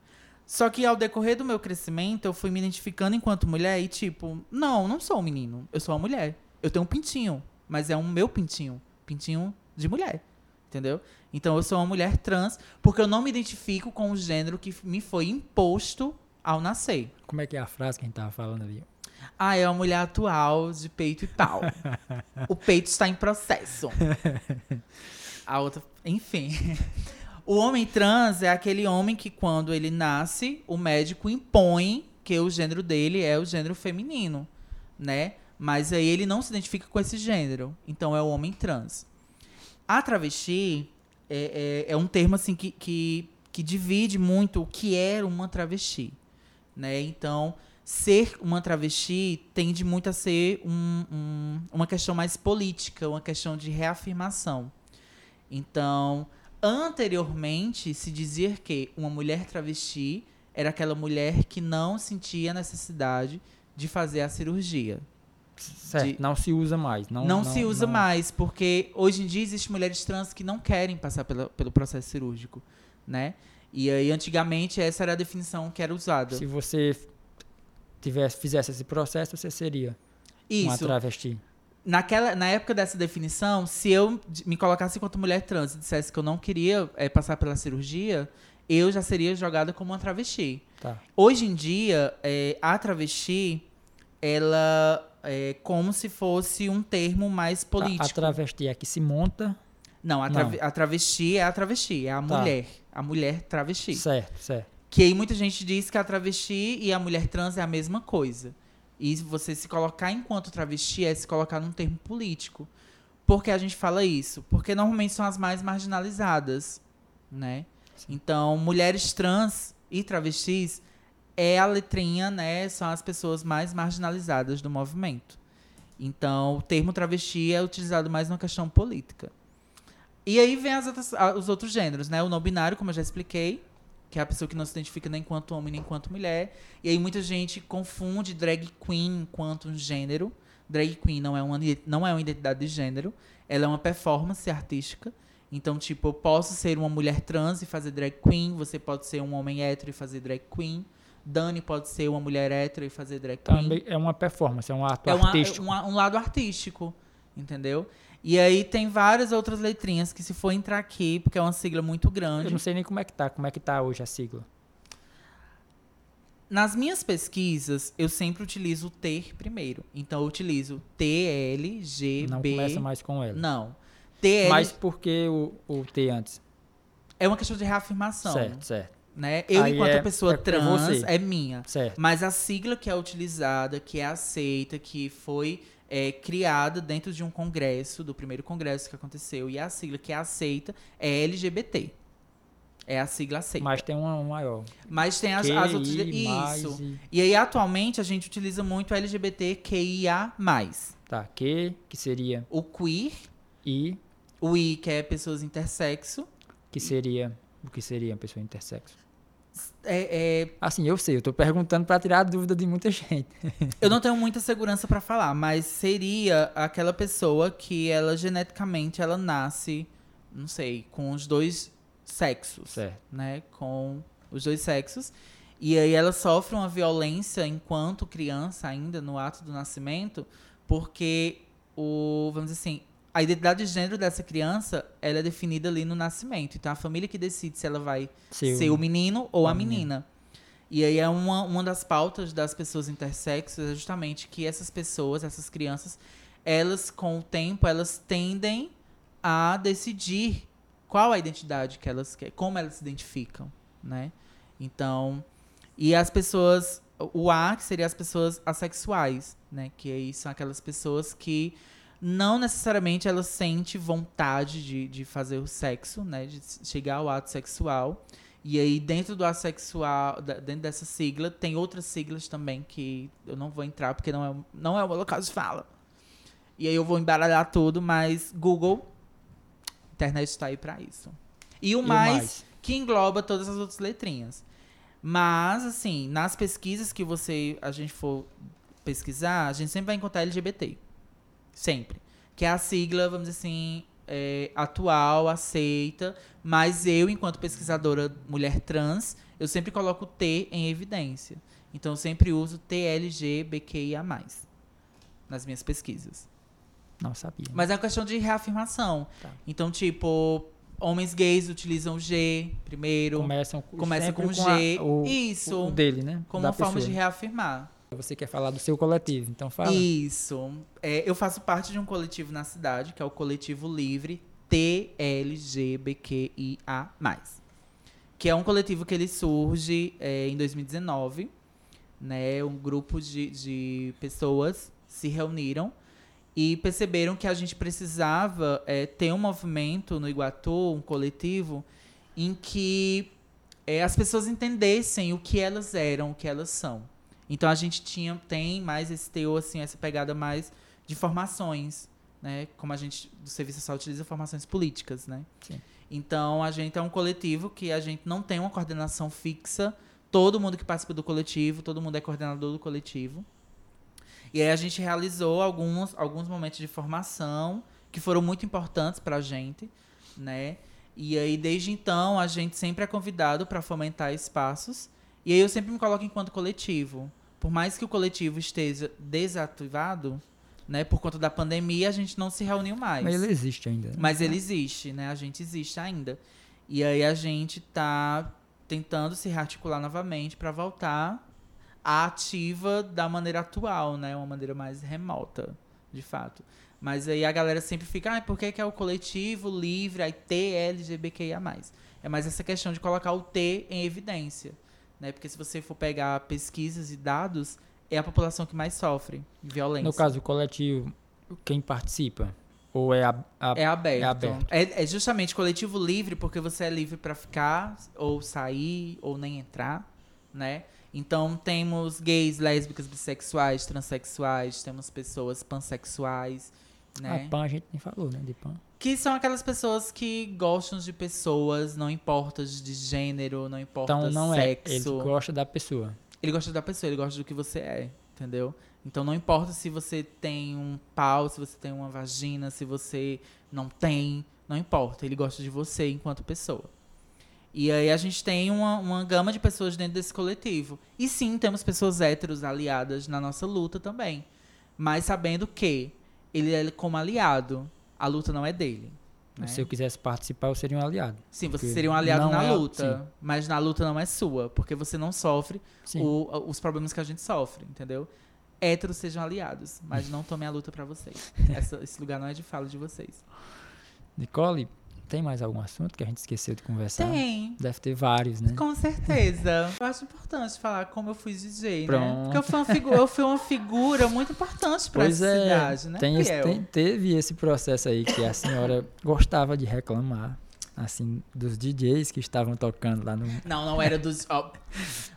Só que ao decorrer do meu crescimento, eu fui me identificando enquanto mulher e, tipo, não, não sou um menino. Eu sou uma mulher. Eu tenho um pintinho, mas é um meu pintinho. Pintinho de mulher. Entendeu? Então eu sou uma mulher trans porque eu não me identifico com o gênero que me foi imposto ao nascer. Como é que é a frase que a gente tava falando ali? Ah, é uma mulher atual de peito e pau. o peito está em processo. A outra, enfim. O homem trans é aquele homem que quando ele nasce, o médico impõe que o gênero dele é o gênero feminino, né? Mas aí ele não se identifica com esse gênero. Então é o homem trans. A travesti é, é, é um termo assim que, que, que divide muito o que é uma travesti, né? Então ser uma travesti tende muito a ser um- um- uma questão mais política, uma questão de reafirmação. Então, anteriormente se dizia que uma mulher travesti era aquela mulher que não sentia necessidade de fazer a cirurgia. Certo, De- não se usa mais. Não, Não, se usa não- mais, porque hoje em dia existem mulheres trans que não querem passar pela- pelo processo cirúrgico, né? E aí, antigamente, essa era a definição que era usada. Se você tivesse, fizesse esse processo, você seria uma Isso. travesti. Naquela, na época dessa definição, se eu me colocasse enquanto mulher trans e dissesse que eu não queria eh, passar pela cirurgia, eu já seria jogada como uma travesti. Tá. Hoje em dia, eh, a travesti, ela é como se fosse um termo mais Tá, político. A travesti é a que se monta. Não, a, Não. trave- a travesti é a travesti, é a Tá. mulher. A mulher travesti. Certo, certo. Que aí muita gente diz que a travesti e a mulher trans é a mesma coisa. E você se colocar enquanto travesti é se colocar num termo político. Por que a gente fala isso? Porque normalmente são as mais marginalizadas, né? Então, mulheres trans e travestis é a letrinha, né? São as pessoas mais marginalizadas do movimento. Então, o termo travesti é utilizado mais na questão política. E aí vem as outras- os outros gêneros, né? O não binário, como eu já expliquei, que é a pessoa que não se identifica nem enquanto homem nem enquanto mulher. E aí muita gente confunde drag queen enquanto um gênero. Drag queen não é uma, não é uma identidade de gênero, ela é uma performance artística. Então, tipo, eu posso ser uma mulher trans e fazer drag queen, você pode ser um homem hétero e fazer drag queen. Dani pode ser uma mulher hétero e fazer drag queen Também é uma performance, é um ato é uma- artístico. uma- um lado artístico, entendeu? E aí tem várias outras letrinhas que se for entrar aqui, porque é uma sigla muito Eu grande. não sei nem como é que tá. Como é que tá hoje a sigla? Nas minhas pesquisas, eu sempre utilizo o ter primeiro. Então eu utilizo T, L, G, Não B. começa mais com ela. Não. TL Mas por que o, o T antes? é uma questão de reafirmação. Certo, certo. Né? Eu, Aí enquanto é- pessoa é trans, é minha. Certo. Mas a sigla que é utilizada, que é aceita, que foi é, criada dentro de um congresso, do primeiro congresso que aconteceu, e a sigla que é aceita é LGBT. É a sigla aceita. Mas, Mas tem uma, um maior. tem as, as outras. Isso. e- E aí, atualmente, a gente utiliza muito LGBTQIA. Tá, Q, que seria O queer, I, o I, que é pessoas intersexo. que seria o que seria uma pessoa intersexo. É, é, Assim, eu sei, eu tô perguntando pra tirar a dúvida de muita gente. Eu não tenho muita segurança pra falar, mas seria aquela pessoa que ela geneticamente ela nasce, não sei, com os dois sexos, Certo. né? Com os dois sexos. E aí ela sofre uma violência enquanto criança ainda no ato do nascimento, porque o, vamos dizer assim, a identidade de gênero dessa criança, ela é definida ali no nascimento. Então a família que decide se ela vai Seu- ser o menino ou a a menina. menina. E aí é uma, uma das pautas das pessoas intersexos é justamente que essas pessoas, essas crianças, elas com o tempo, elas tendem a decidir qual a identidade que elas querem, como elas se identificam, né? Então, e as pessoas, o A, que seria as pessoas assexuais, né? Que aí são aquelas pessoas que não necessariamente elas sentem vontade de, de fazer o sexo, né? De chegar ao ato sexual. E aí, dentro do assexual, dentro dessa sigla, tem outras siglas também que eu não vou entrar porque não é, não é o meu local de fala. E aí eu vou embaralhar tudo, mas Google, internet está aí pra isso. E o E mais? que engloba todas as outras letrinhas. Mas, assim, nas pesquisas que você a gente for pesquisar, a gente sempre vai encontrar LGBT. Sempre. Que é a sigla, vamos dizer assim, é, atual, aceita. Mas eu, enquanto pesquisadora mulher trans, eu sempre coloco o T em evidência. Então, eu sempre uso TLGBQIA+, nas minhas pesquisas. Não sabia. Mas é uma questão de reafirmação. Tá. Então, tipo, homens gays utilizam G primeiro. Começam Começa sempre com a- G. o, Isso. o dele, né? como Da uma forma de pessoa. Você quer falar do seu coletivo, então fala. Isso. É, eu faço parte de um coletivo na cidade, que é o Coletivo Livre TLGBQIA+. Que é um coletivo que ele surge é, em 2019. Né? Um grupo de, de pessoas se reuniram e perceberam que a gente precisava é, ter um movimento no Iguatu, um coletivo, em que é, as pessoas entendessem o que elas eram, o que elas são. Então a gente tinha, tem mais esse teor, assim, essa pegada mais de formações, né? Como a gente do serviço social utiliza formações políticas, né? Sim. Então a gente é um coletivo que a gente não tem uma coordenação fixa. Todo mundo que participa do coletivo, todo mundo é coordenador do coletivo. E aí a gente realizou alguns, alguns momentos de formação que foram muito importantes pra gente, né? E aí desde então a gente sempre é convidado para fomentar espaços. E aí eu sempre me coloco enquanto coletivo. Por mais que o coletivo esteja desativado, né, por conta da pandemia, a gente não se reuniu mais. Mas ele existe ainda. né? Mas ele existe, né? A gente existe ainda. E aí a gente tá tentando se rearticular novamente para voltar à ativa da maneira atual, né? Uma maneira mais remota, de fato. Mas aí a galera sempre fica, ah, por que, que é o coletivo livre, aí T, LGBTQIA+. É mais essa questão de colocar o T em evidência, né? Porque se você for pegar pesquisas e dados, é a população que mais sofre violência. No caso, o coletivo, quem participa? Ou é a, a- É aberto. É aberto. É, é justamente coletivo livre, porque você é livre pra ficar, ou sair, ou nem entrar, né? Então temos gays, lésbicas, bissexuais, transexuais, temos pessoas pansexuais, né? a PAN a gente nem falou, né? De PAN. Que são aquelas pessoas que gostam de pessoas, não importa de gênero, não importa Então não é. Ele sexo. gosta da pessoa. Ele gosta da pessoa, ele gosta do que você é, entendeu? Então não importa se você tem um pau, se você tem uma vagina, se você não tem, não importa. Ele gosta de você enquanto pessoa. E aí a gente tem uma, uma gama de pessoas dentro desse coletivo. E sim, temos pessoas héteros aliadas na nossa luta também. Mas sabendo que ele é como aliado, a luta não é dele. né? Se eu quisesse participar, eu seria um aliado. Sim, você seria um aliado na é- luta, mas na luta não é sua, porque você não sofre Sim. o- os problemas que a gente sofre, entendeu? Héteros sejam aliados, mas não tomem a luta pra vocês. Essa- esse lugar não é de fala de vocês. Nicole, tem mais algum assunto que a gente esqueceu de conversar? Tem, Deve ter vários, né? com certeza. Eu acho importante falar como eu fui DJ, né? Pronto. Porque eu fui uma, figu eu fui uma figura muito importante Pois essa é, cidade, né, tem esse- tem- teve esse processo aí que a senhora gostava de reclamar, assim, dos DJs que estavam tocando lá no... Não, não era dos... ó,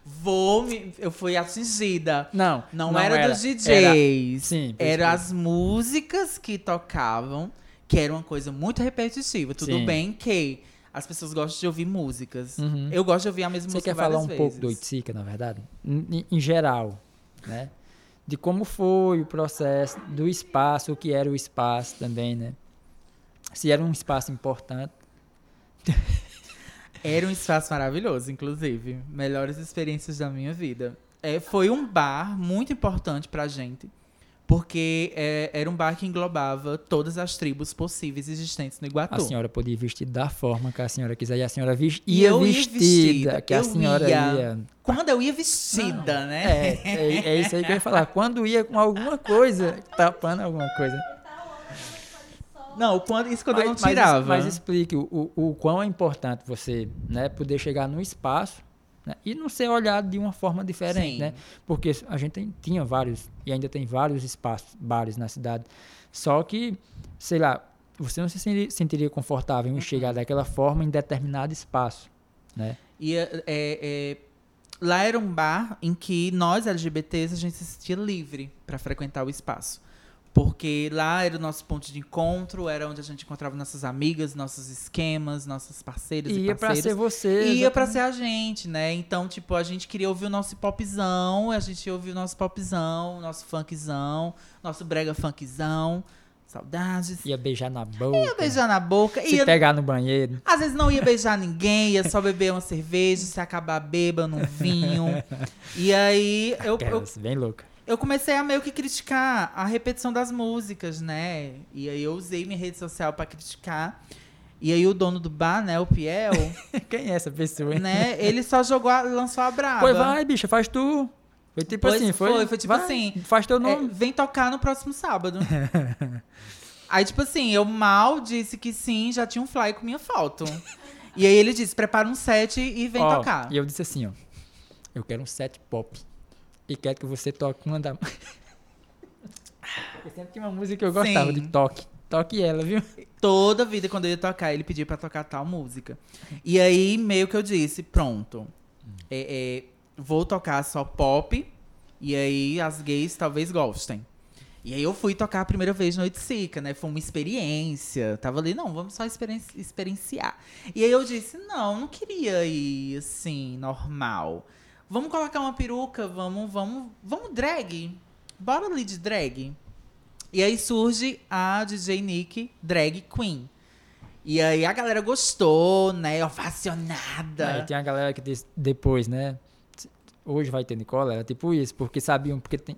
vou me... Eu fui atingida. Não, Não, era, dos Era, DJs. sim, Eram as músicas que tocavam, que era uma coisa muito repetitiva. Tudo Sim. bem que as pessoas gostam de ouvir músicas. Uhum. Eu gosto de ouvir a mesma Você música quer falar um vezes. pouco do Oiticica, na verdade? Em, em- em geral, né? De como foi o processo, do espaço, o que era o espaço também, né? Se era um espaço importante. Era um espaço maravilhoso, inclusive. Melhores experiências da minha vida. É, foi um bar muito importante pra gente. Porque é, era um bar que englobava todas as tribos possíveis existentes no Iguatu. A senhora podia vestir da forma que a senhora quiser. E a senhora E ia vestida, vestida, que a senhora ia. ia... Quando eu ia vestida, né? É, é, é isso aí que eu ia falar. Quando ia com alguma coisa, tapando alguma coisa. Não, quando, isso quando eu não Mas- mas- tirava. Mas, explique o, o, o quão é importante você né, poder chegar num espaço né, e não ser olhado de uma forma diferente, Sim. né? Porque a gente tem- tinha vários, e ainda tem vários espaços, bares na cidade. Só que, sei lá, você não se sentiria, sentiria confortável Uhum. em chegar daquela forma em determinado espaço, né? E é, é, lá era um bar em que nós, LGBTs, a gente se sentia livre para frequentar o espaço. Porque lá era o nosso ponto de encontro, era onde a gente encontrava nossas amigas, nossos esquemas, nossos parceiros e, E ia pra parceiras. ser você. Ia pra exatamente. ser a gente, né? Então, tipo, a gente queria ouvir o nosso popzão, a gente ia ouvir o nosso popzão, nosso funkzão, nosso brega funkzão. Saudades. Ia beijar na boca. Ia beijar na boca. Se ia pegar no banheiro. às vezes não ia beijar ninguém, ia só beber uma cerveja, se acabar bêbado, um vinho. E aí eu, eu, bem louca. Eu comecei a meio que criticar a repetição das músicas, né? E aí eu usei minha rede social pra criticar. E aí o dono do bar, né, o Piel, Quem é essa pessoa, hein? né, ele só jogou, a- lançou a braba. Pois vai, bicha, faz tu. Foi tipo Pois assim, foi? foi, foi tipo vai, assim, Faz teu É, nome. vem tocar no próximo sábado. aí, tipo assim, eu mal disse que sim, já tinha um fly com minha foto. E aí ele disse, prepara um set e vem Ó, tocar. E eu disse assim, ó. Eu quero um set pop. E quero que você toque uma da. Porque sempre tinha uma música que eu gostava Sim. de toque. Toque ela, viu? Toda vida, quando eu ia tocar, ele pedia pra tocar tal música. E aí, meio que eu disse, pronto. é, é, vou tocar só pop. E aí, as gays talvez gostem. E aí, eu fui tocar a primeira vez no Oiticica, né? Foi uma experiência. Tava ali, não, vamos só experen- experienciar. E aí, eu disse, não, não queria ir, assim, normal. Vamos colocar uma peruca, vamos, vamos, vamos drag. Bora ali de drag. E aí surge a DJ Nick Drag Queen. E aí a galera gostou, né? Ovacionada. Aí tem a galera que diz depois, né? Hoje vai ter Nicola, era tipo isso, porque sabiam, porque tem.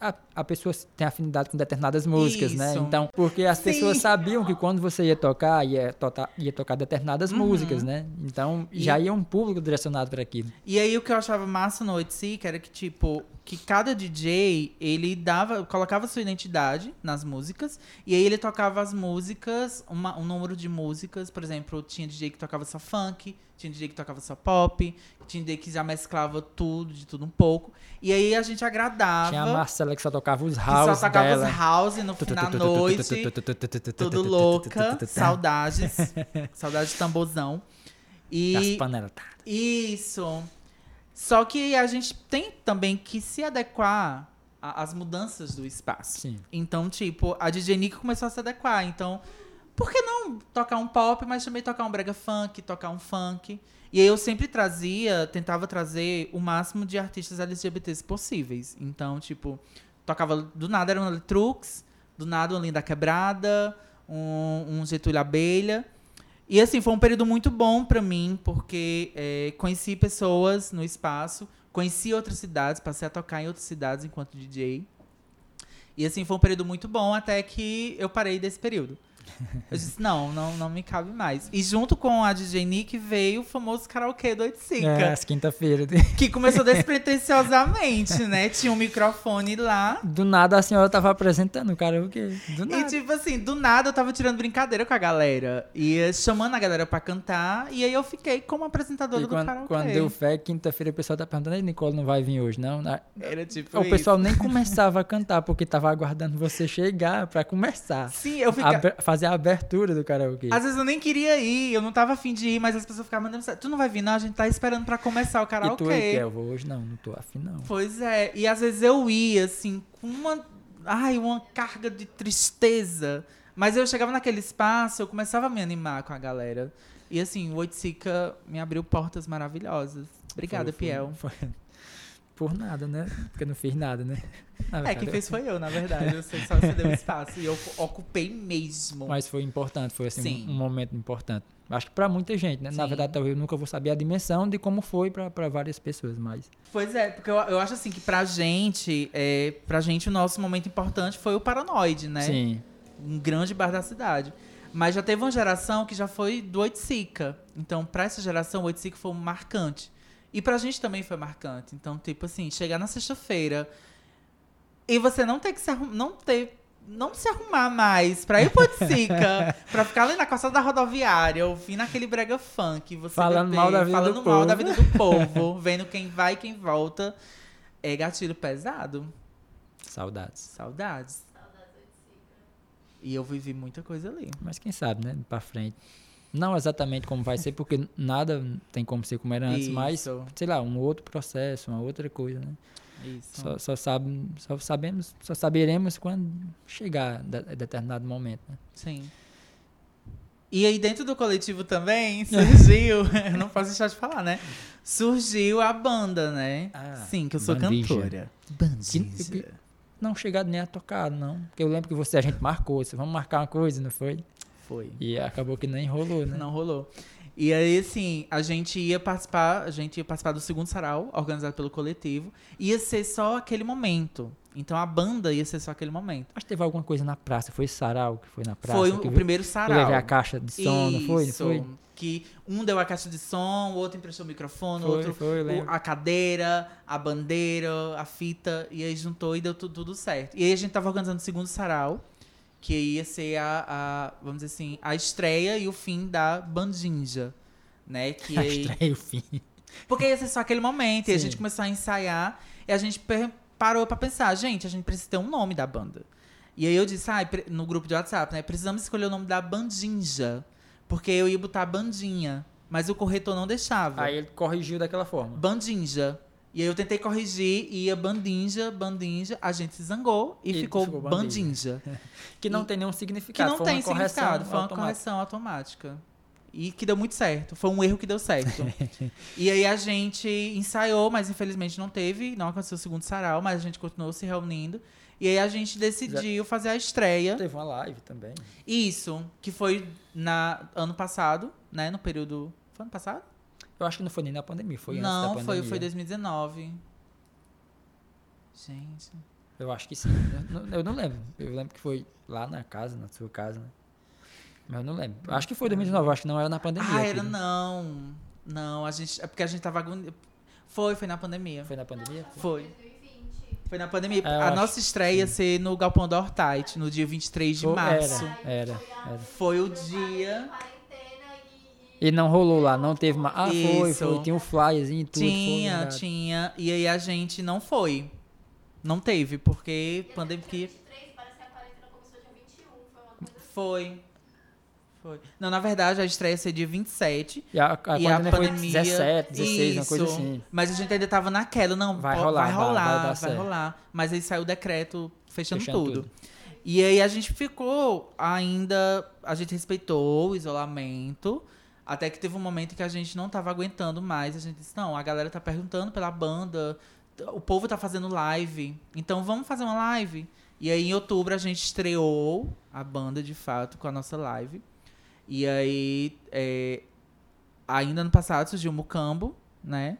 A, a pessoa tem afinidade com determinadas músicas, né? Isso. Então, porque as Sim. pessoas sabiam que quando você ia tocar, ia, tota- ia tocar determinadas músicas, né? Então, Uhum. E- já ia um público direcionado para aquilo. E aí o que eu achava massa no Oiticica era que, tipo, que cada DJ, ele dava, colocava sua identidade nas músicas, e aí ele tocava as músicas, uma- um número de músicas, por exemplo, tinha DJ que tocava só funk, tinha DJ que tocava só pop, tinha DJ que já mesclava tudo, de tudo um pouco. E aí a gente agradava. Tinha a Marcela que só tocava os que house só tocava dela. os house no fim da noite. Tudo louca, saudades. saudades de tamborzão. Das E panelas. isso. Só que a gente tem também que se adequar às mudanças do espaço. Sim. Então, tipo, a DJ Nick começou a se adequar. Então, por que não tocar um pop, mas também tocar um brega funk, tocar um funk? E aí eu sempre trazia, tentava trazer o máximo de artistas LGBTs possíveis. Então, tipo, tocava do nada era um Trux, do nada uma Linda Quebrada, um, um Getúlio Abelha. E assim, foi um período muito bom pra mim, porque é, conheci pessoas no espaço, conheci outras cidades, passei a tocar em outras cidades enquanto DJ. E assim, foi um período muito bom até que eu parei desse período. Eu disse, não, não, não me cabe mais. E junto com a DJ Nick veio o famoso karaokê do Oiticica. É, quinta-feira. Que começou despretensiosamente, né? Tinha um microfone lá. Do nada a senhora tava apresentando o karaokê. Do nada. E tipo assim, do nada eu tava tirando brincadeira com a galera. E chamando a galera pra cantar. E aí eu fiquei como apresentadora E do quando, karaokê. quando deu fé, quinta-feira o pessoal tá perguntando, Ei, Nicole não vai vir hoje, não? Era tipo O isso. pessoal nem começava a cantar, porque tava aguardando você chegar pra começar. Sim, eu ficava... Fazer a abertura do karaokê. Às vezes eu nem queria ir, eu não tava afim de ir, mas as pessoas ficavam mandando. Tu não vai vir, não? A gente tá esperando pra começar o E karaokê. tu aí, Kel, vou hoje não, não tô afim não. Pois é, e às vezes eu ia, assim, com uma. Ai, uma carga de tristeza. Mas eu chegava naquele espaço, eu começava a me animar com a galera. E assim, o Oiticica me abriu portas maravilhosas. Obrigada, Foi- foi- Piel. foi- por nada, né? Porque eu não fiz nada, né? Na É, quem fez foi eu, na verdade. Eu sei só você deu espaço. E eu ocupei mesmo. Mas foi importante, foi assim, Sim. um, um momento importante. Acho que pra muita gente, né? Na Sim. verdade, talvez eu nunca vou saber a dimensão de como foi pra pra várias pessoas, mas Pois é, porque eu, eu acho assim que pra gente, é, pra gente o nosso momento importante foi o Paranoide, né? sim. um grande bar da cidade. Mas já teve uma geração que já foi do Oiticica. Então, pra essa geração, o Oiticica foi marcante. E pra gente também foi marcante. Então, tipo assim, chegar na sexta-feira e você não ter que se arrumar, não ter não se arrumar mais pra ir pro Oiticica, pra ficar ali na calçada da rodoviária, ouvindo aquele brega funk, você Falando beber, mal da vida falando do mal povo. da vida do povo, vendo quem vai e quem volta, é gatilho pesado. Saudades. Saudades. E eu vivi muita coisa ali. Mas quem sabe, né? Pra frente. Não exatamente como vai ser, porque nada tem como ser como era antes, mas, Isso. sei lá, um outro processo, uma outra coisa, né? Isso. Só, só, sabe, só sabemos, só saberemos quando chegar a determinado momento, né? Sim. E aí dentro do coletivo também surgiu, eu não posso deixar de falar, né? Surgiu a banda, né? Ah, Sim, que eu sou Bandija. cantora. Que- Bandija. Não chegado nem a tocar, não. Porque eu lembro que você, a gente marcou, você, vamos marcar uma coisa, não foi? Foi. E acabou que nem rolou, né? Não rolou. E aí, assim, a gente ia participar, a gente ia participar do segundo sarau, organizado pelo coletivo. Ia ser só aquele momento. Então a banda ia ser só aquele momento. Acho que teve alguma coisa na praça, foi Sarau que foi na praça. foi o, primeiro Eu sarau. levei a caixa de som, não foi? Não Isso, foi? Que um deu a caixa de som, o outro emprestou o microfone, o Foi, outro foi, o- a cadeira, a bandeira, a fita, e aí juntou e deu tudo, tudo certo. E aí a gente tava organizando o segundo sarau, que ia ser a, a, vamos dizer assim, a estreia e o fim da Bandinja, né? Que A aí, estreia e o fim. porque ia ser só aquele momento, e a Sim. gente começou a ensaiar, e a gente parou pra pensar, gente, a gente precisa ter um nome da banda. E aí eu disse, ah, no grupo de WhatsApp, né? Precisamos escolher o nome da Bandinja. Porque eu ia botar Bandinha, mas o corretor não deixava. Aí ele corrigiu daquela forma. Bandinja. E aí eu tentei corrigir, e ia Bandinja, Bandinja, a gente se zangou e, E ficou, ficou Bandinja. Que não E- tem nenhum Que significado. não foi tem uma correção significado, foi uma automática. correção automática. E que deu muito certo. Foi um erro que deu certo. e aí a gente ensaiou, mas infelizmente não teve, não aconteceu o segundo sarau, mas a gente continuou se reunindo. E aí a gente decidiu fazer a estreia. Teve uma live também. Isso, que foi na ano passado, né? No período. Foi ano passado? Eu acho que não foi nem na pandemia, foi antes da não, pandemia. foi, foi 2019. Gente. Eu acho que sim. Eu não, eu não lembro. Eu lembro que foi lá na casa, na sua casa, né? Mas eu não lembro. Eu Acho que foi 2019, eu acho que não era na pandemia. Ah, era não. Não, a gente. É porque a gente tava. agoni- Foi, foi na pandemia. Foi na pandemia? Foi. 2020. Foi na pandemia. É, a nossa estreia ia ser no Galpão da Hortite, no dia 23 de Foi- março. Era, era, era. Foi o dia. E. Não rolou lá, não teve mais. Ah, foi, Isso. foi. Tinha um flyerzinho e tudo. foi, Tinha, tinha. E aí a gente não foi. Não teve, porque pandemia. 23, parece que a quarentena começou dia 21. Foi uma coisa assim. Foi. Foi. Não, na verdade, a estreia ia ser dia 27. E a, a e a pandemia foi pandemia. 17, 16, uma coisa Isso. assim. Mas a gente ainda tava naquela, não. Vai rolar, vai rolar, vai vai, rolar. Mas aí saiu o decreto fechando, Fechando tudo. tudo. E aí a gente ficou ainda. A gente respeitou o isolamento. Até que teve um momento que a gente não tava aguentando mais. A gente disse, não, a galera tá perguntando pela banda. O povo tá fazendo live. Então vamos fazer uma live. E aí em outubro a gente estreou a banda de fato com a nossa live. E aí, é, ainda no passado surgiu o Mucambo, né?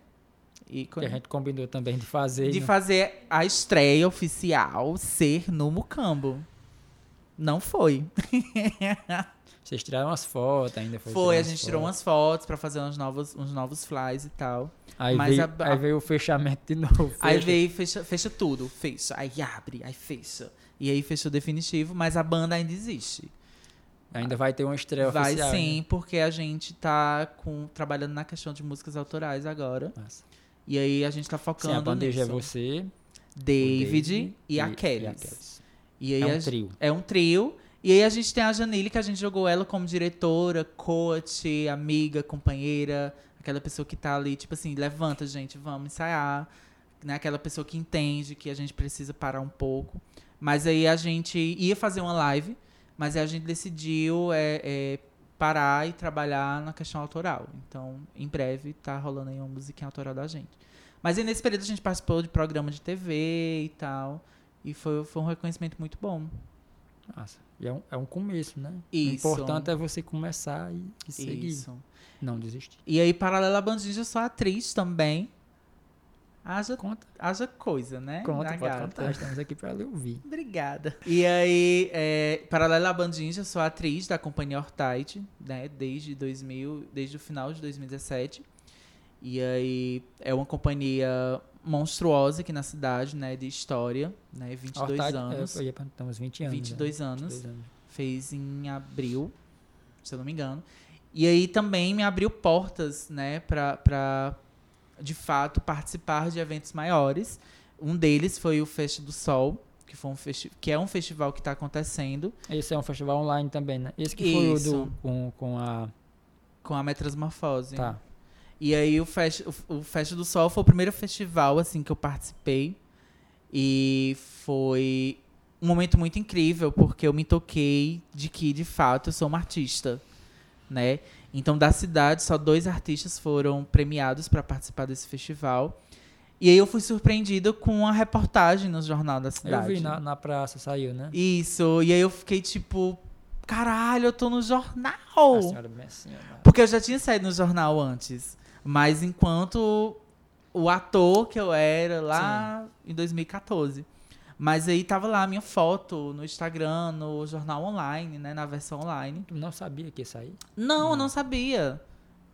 E Que a gente combinou também de fazer. de né? fazer a estreia oficial ser no Mucambo. Não foi. Vocês tiraram umas fotos ainda? Foi, tirar a gente tirou fotos. umas fotos pra fazer uns novos, uns novos flies e tal. Aí, mas veio, a- aí veio o fechamento de novo. Aí fecha. veio, fecha, fecha tudo, fecha, aí abre, aí fecha. E aí fechou definitivo, mas a banda ainda existe. Ainda vai ter uma estreia Vai oficial. sim, porque a gente tá com, trabalhando na questão de músicas autorais agora. Né? Massa. E aí a gente tá Sim, focando a bandeja é nisso. você, o David, e, a e Kelly. a Kellys. E aí É a um ge- trio. É um trio. E aí a gente tem a Janile, que a gente jogou ela como diretora, coach, amiga, companheira. Aquela pessoa que tá ali, tipo assim, levanta, gente, vamos ensaiar. Né? Aquela pessoa que entende que a gente precisa parar um pouco. Mas aí a gente ia fazer uma live, mas aí a gente decidiu é, é, parar e trabalhar na questão autoral. Então, em breve, tá rolando aí uma musiquinha autoral da gente. Mas aí nesse período a gente participou de programa de TV e tal. E foi, foi um reconhecimento muito bom. Massa. E é um, é um começo, né? Isso. O importante é você começar e, e seguir. Isso. Não desistir. E aí, paralela à eu sou atriz também. Haja, Conta, haja coisa, né? conta, na pode gata. contar. Estamos aqui pra lhe ouvir. Obrigada. E aí, é, paralela à eu sou atriz da companhia Hortite, né? Desde 2000, desde o final de 2017. E aí, é uma companhia monstruosa aqui na cidade, né? De história, né? 22 Hortag, anos. Eu ia perguntar uns 20 anos. 22 né? anos. 22 anos. fez em abril, se eu não me engano. E aí também me abriu portas, né, pra de fato participar de eventos maiores. Um deles foi o Festa do Sol, que, foi um festi que é um festival que está acontecendo Esse é um festival online também, né? Esse que foi o Isso. do, com, com a... com a Metrasmorfose. Tá. E aí o Festa, o, o do Sol foi o primeiro festival assim que eu participei e foi um momento muito incrível porque eu me toquei de que de fato eu sou uma artista, né? Então da cidade só dois artistas foram premiados para participar desse festival. E aí eu fui surpreendido com a reportagem no jornal da Eu cidade. vi na, na praça, saiu, né? Isso, e aí eu fiquei tipo, caralho, eu tô no jornal. Senhora ó, Porque eu já tinha saído no jornal antes. Mas enquanto o ator que eu era lá em 2014. Mas aí tava lá a minha foto no Instagram, no jornal online, né? Na versão online. Tu não sabia que ia sair? Não, eu não sabia.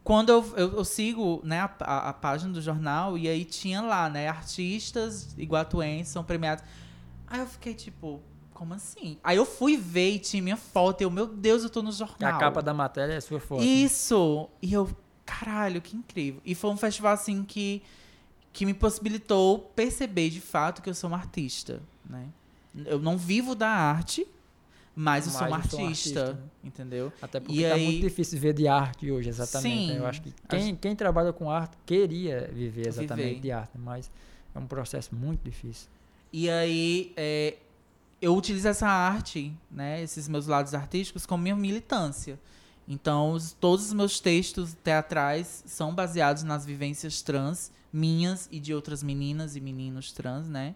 Quando eu, eu, eu sigo né, a, a- a página do jornal, e aí tinha lá, né? Artistas iguatuenses são premiados. Aí eu fiquei tipo, como assim? Aí eu fui ver e tinha minha foto. E eu, meu Deus, eu tô no jornal. E a capa da matéria é a sua foto. né? Isso! E eu, caralho, que incrível. E foi um festival, assim, que, que me possibilitou perceber, de fato, que eu sou uma artista, né? Eu não vivo da arte, mas eu sou uma um artista, artista, né? entendeu? Até porque E tá aí- muito difícil ver de arte hoje, exatamente. né? Sim. Eu acho que quem, quem trabalha com arte queria viver exatamente Viver. de arte, mas é um processo muito difícil. E aí, é, eu utilizo essa arte, né, esses meus lados artísticos, como minha militância. Então, os- todos os meus textos teatrais são baseados nas vivências trans, minhas e de outras meninas e meninos trans, né?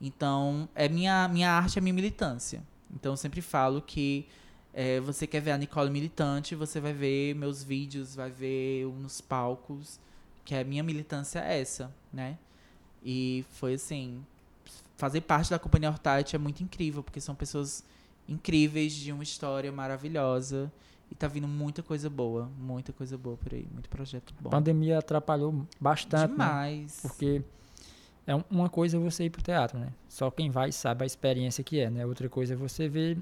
Então, é minha, minha arte é minha militância. Então, eu sempre falo que é, você quer ver a Nicole militante, você vai ver meus vídeos, vai ver nos palcos, que a minha militância é essa, né? E foi assim, fazer parte da companhia Hortite é muito incrível, porque são pessoas incríveis de uma história maravilhosa. E tá vindo muita coisa boa, muita coisa boa por aí, muito projeto A bom. pandemia atrapalhou bastante, né? Demais. Porque é um- uma coisa é você ir pro teatro, né? Só quem vai sabe a experiência que é, né? Outra coisa é você ver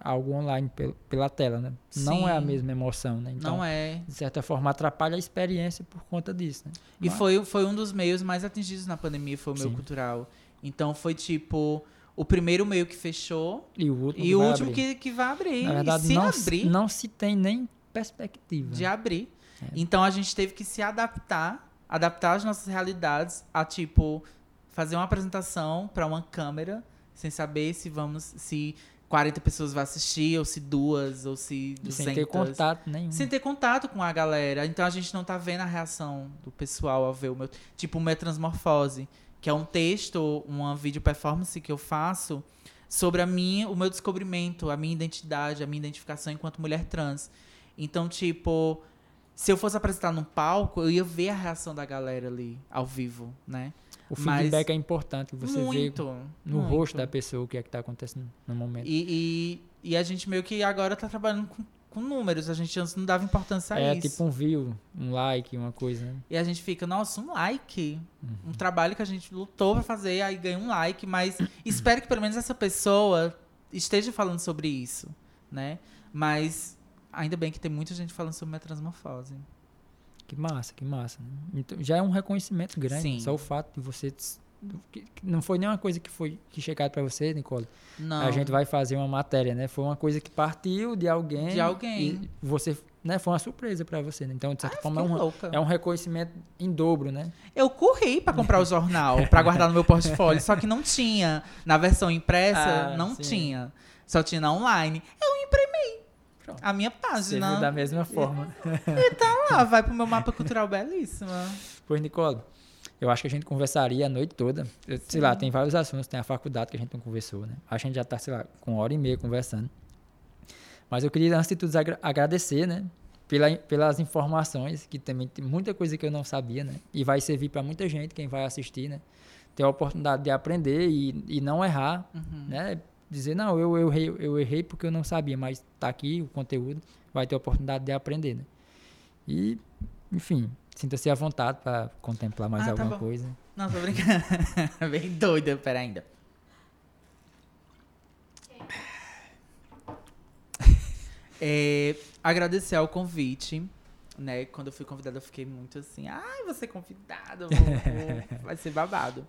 algo online pel- pela tela, né? Não é a Sim. mesma emoção, né? Então, Não é. de certa forma, atrapalha a experiência por conta disso, né? E Mas- foi, foi um dos meios mais atingidos na pandemia, foi o meu Sim. cultural. Então foi tipo, o primeiro meio que fechou E o último, e que o vai último abrir. que, que vai abrir. Na verdade, se não, abrir, não se tem nem perspectiva. de abrir. É. Então a gente teve que se adaptar, adaptar as nossas realidades a tipo fazer uma apresentação para uma câmera sem saber se vamos se 40 pessoas vão assistir ou se duas ou se 200. Sem ter contato nenhum. Sem ter contato com a galera. Então a gente não tá vendo a reação do pessoal ao ver o meu. Tipo, o meu Transmorfose, que é um texto, uma vídeo performance que eu faço sobre a minha, o meu descobrimento, a minha identidade, a minha identificação enquanto mulher trans. Então, tipo, se eu fosse apresentar num palco, eu ia ver a reação da galera ali, ao vivo, né? O mas- feedback é importante, você vê muito. no muito. rosto da pessoa o que é que tá acontecendo no momento. E, e E a gente meio que agora tá trabalhando com, com números. A gente antes não dava importância a É isso. tipo um view, um like, uma coisa, né? E a gente fica, nossa, um like. Uhum. Um trabalho que a gente lutou pra fazer, aí ganha um like, mas espero que pelo menos essa pessoa esteja falando sobre isso, né? Mas ainda bem que tem muita gente falando sobre minha transmorfose. Que massa, que massa. né? Então, já é um reconhecimento grande. Sim. Só o fato de você. Não foi nenhuma coisa que foi que chegaram pra você, Nicole. Não. A gente vai fazer uma matéria, né? Foi uma coisa que partiu de alguém. De alguém. E você, né? Foi uma surpresa pra você. Né? Então, de certa Ai, forma, é um, é um reconhecimento em dobro, né? Eu corri pra comprar o jornal, pra guardar no meu portfólio, só que não tinha. Na versão impressa, Ah, não sim. tinha. Só tinha na online. Eu imprimi Pronto. a minha página. da mesma forma. Ah, vai pro meu mapa cultural belíssima. Pois, Nicole, eu acho que a gente conversaria a noite toda. Sei lá, tem vários assuntos, tem a faculdade que a gente não conversou, né? A gente já tá, sei lá, com uma hora e meia conversando. Mas eu queria, antes de tudo, agra- agradecer, né? Pela, pelas informações, que também tem muita coisa que eu não sabia, né? E vai servir para muita gente, quem vai assistir, né? Ter a oportunidade de aprender e, e não errar, Uhum. né? Dizer, não, eu, eu, errei, eu errei porque eu não sabia, mas tá aqui o conteúdo, vai ter a oportunidade de aprender, né? E, enfim, sinta-se à vontade para contemplar mais Ah, tá alguma bom. coisa. Não, tô brincando. Bem doida, pera ainda. É, agradecer ao convite, né? Quando eu fui convidada, eu fiquei muito assim, ai, você é convidada, vai ser babado.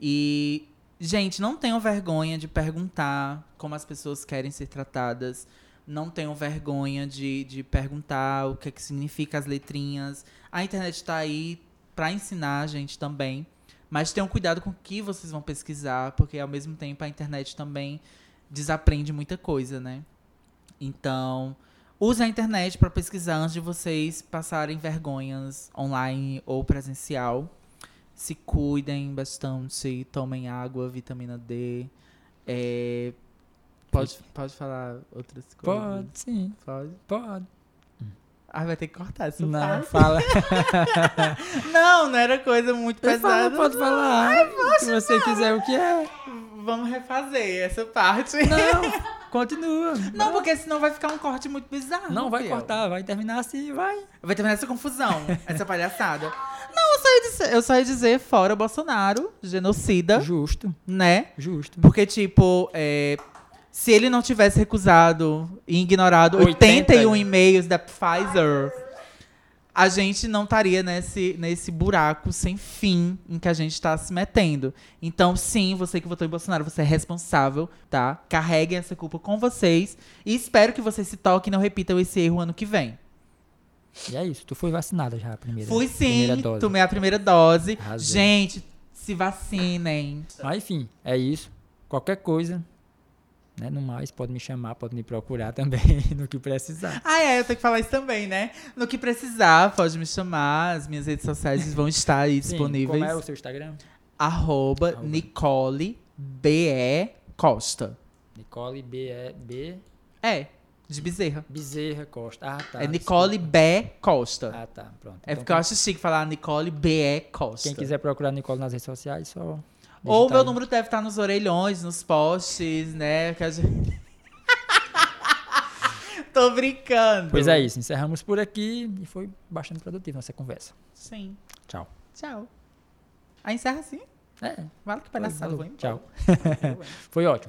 E, gente, não tenham vergonha de perguntar como as pessoas querem ser tratadas. Não tenham vergonha de, de perguntar o que, é que significa as letrinhas. A internet tá aí pra ensinar a gente também. Mas tenham cuidado com o que vocês vão pesquisar, porque ao mesmo tempo a internet também desaprende muita coisa, né? Então, use a internet para pesquisar antes de vocês passarem vergonhas online ou presencial. Se cuidem bastante, tomem água, vitamina D. É, pode, pode falar outras coisas? Pode, sim, Pode. pode. Ah, vai ter que cortar essa Não, fala. Não, não era coisa muito Fala, pesada. pode falar. Se você quiser o que é. Vamos refazer essa parte. Não, continua. Não, porque senão vai ficar um corte muito bizarro. Não vai cortar, vai terminar assim, vai. Vai terminar essa confusão, essa palhaçada. Não, eu só, ia dizer, eu só ia dizer fora Bolsonaro, genocida, Justo, né? justo. Porque, tipo, é, se ele não tivesse recusado e ignorado 80. 81 e-mails da Pfizer, a gente não estaria nesse, nesse buraco sem fim em que a gente está se metendo. Então, sim, você que votou em Bolsonaro, você é responsável, tá? Carreguem essa culpa com vocês. E espero que vocês se toquem e não repitam esse erro ano que vem. E é isso, tu foi vacinada já a primeira Fui sim, primeira dose. tomei a primeira dose. Arrasou. Gente, se vacinem. Mas enfim, é isso. Qualquer coisa, né? No mais, pode me chamar, pode me procurar também no que precisar. Ah, é, eu tenho que falar isso também, né? No que precisar, pode me chamar. As minhas redes sociais vão estar aí Sim, disponíveis. Como é o seu Instagram? Arroba Arroba. Nicole B.E. Costa. Nicole B E B É, de Bezerra. Bezerra Costa. Ah, tá. é Nicole. B. Costa. Ah, tá, pronto. é Então, porque eu acho chique falar Nicole B.E. Costa. Quem quiser procurar Nicole nas redes sociais, só. Ou digitar meu número deve estar nos orelhões, nos posts, né? Que a gente... Tô brincando. Pois é isso, encerramos por aqui e foi bastante produtiva nossa conversa. Sim. Tchau. Tchau. Aí encerra assim? É, Vale que palhaçada. Tchau. Foi ótimo.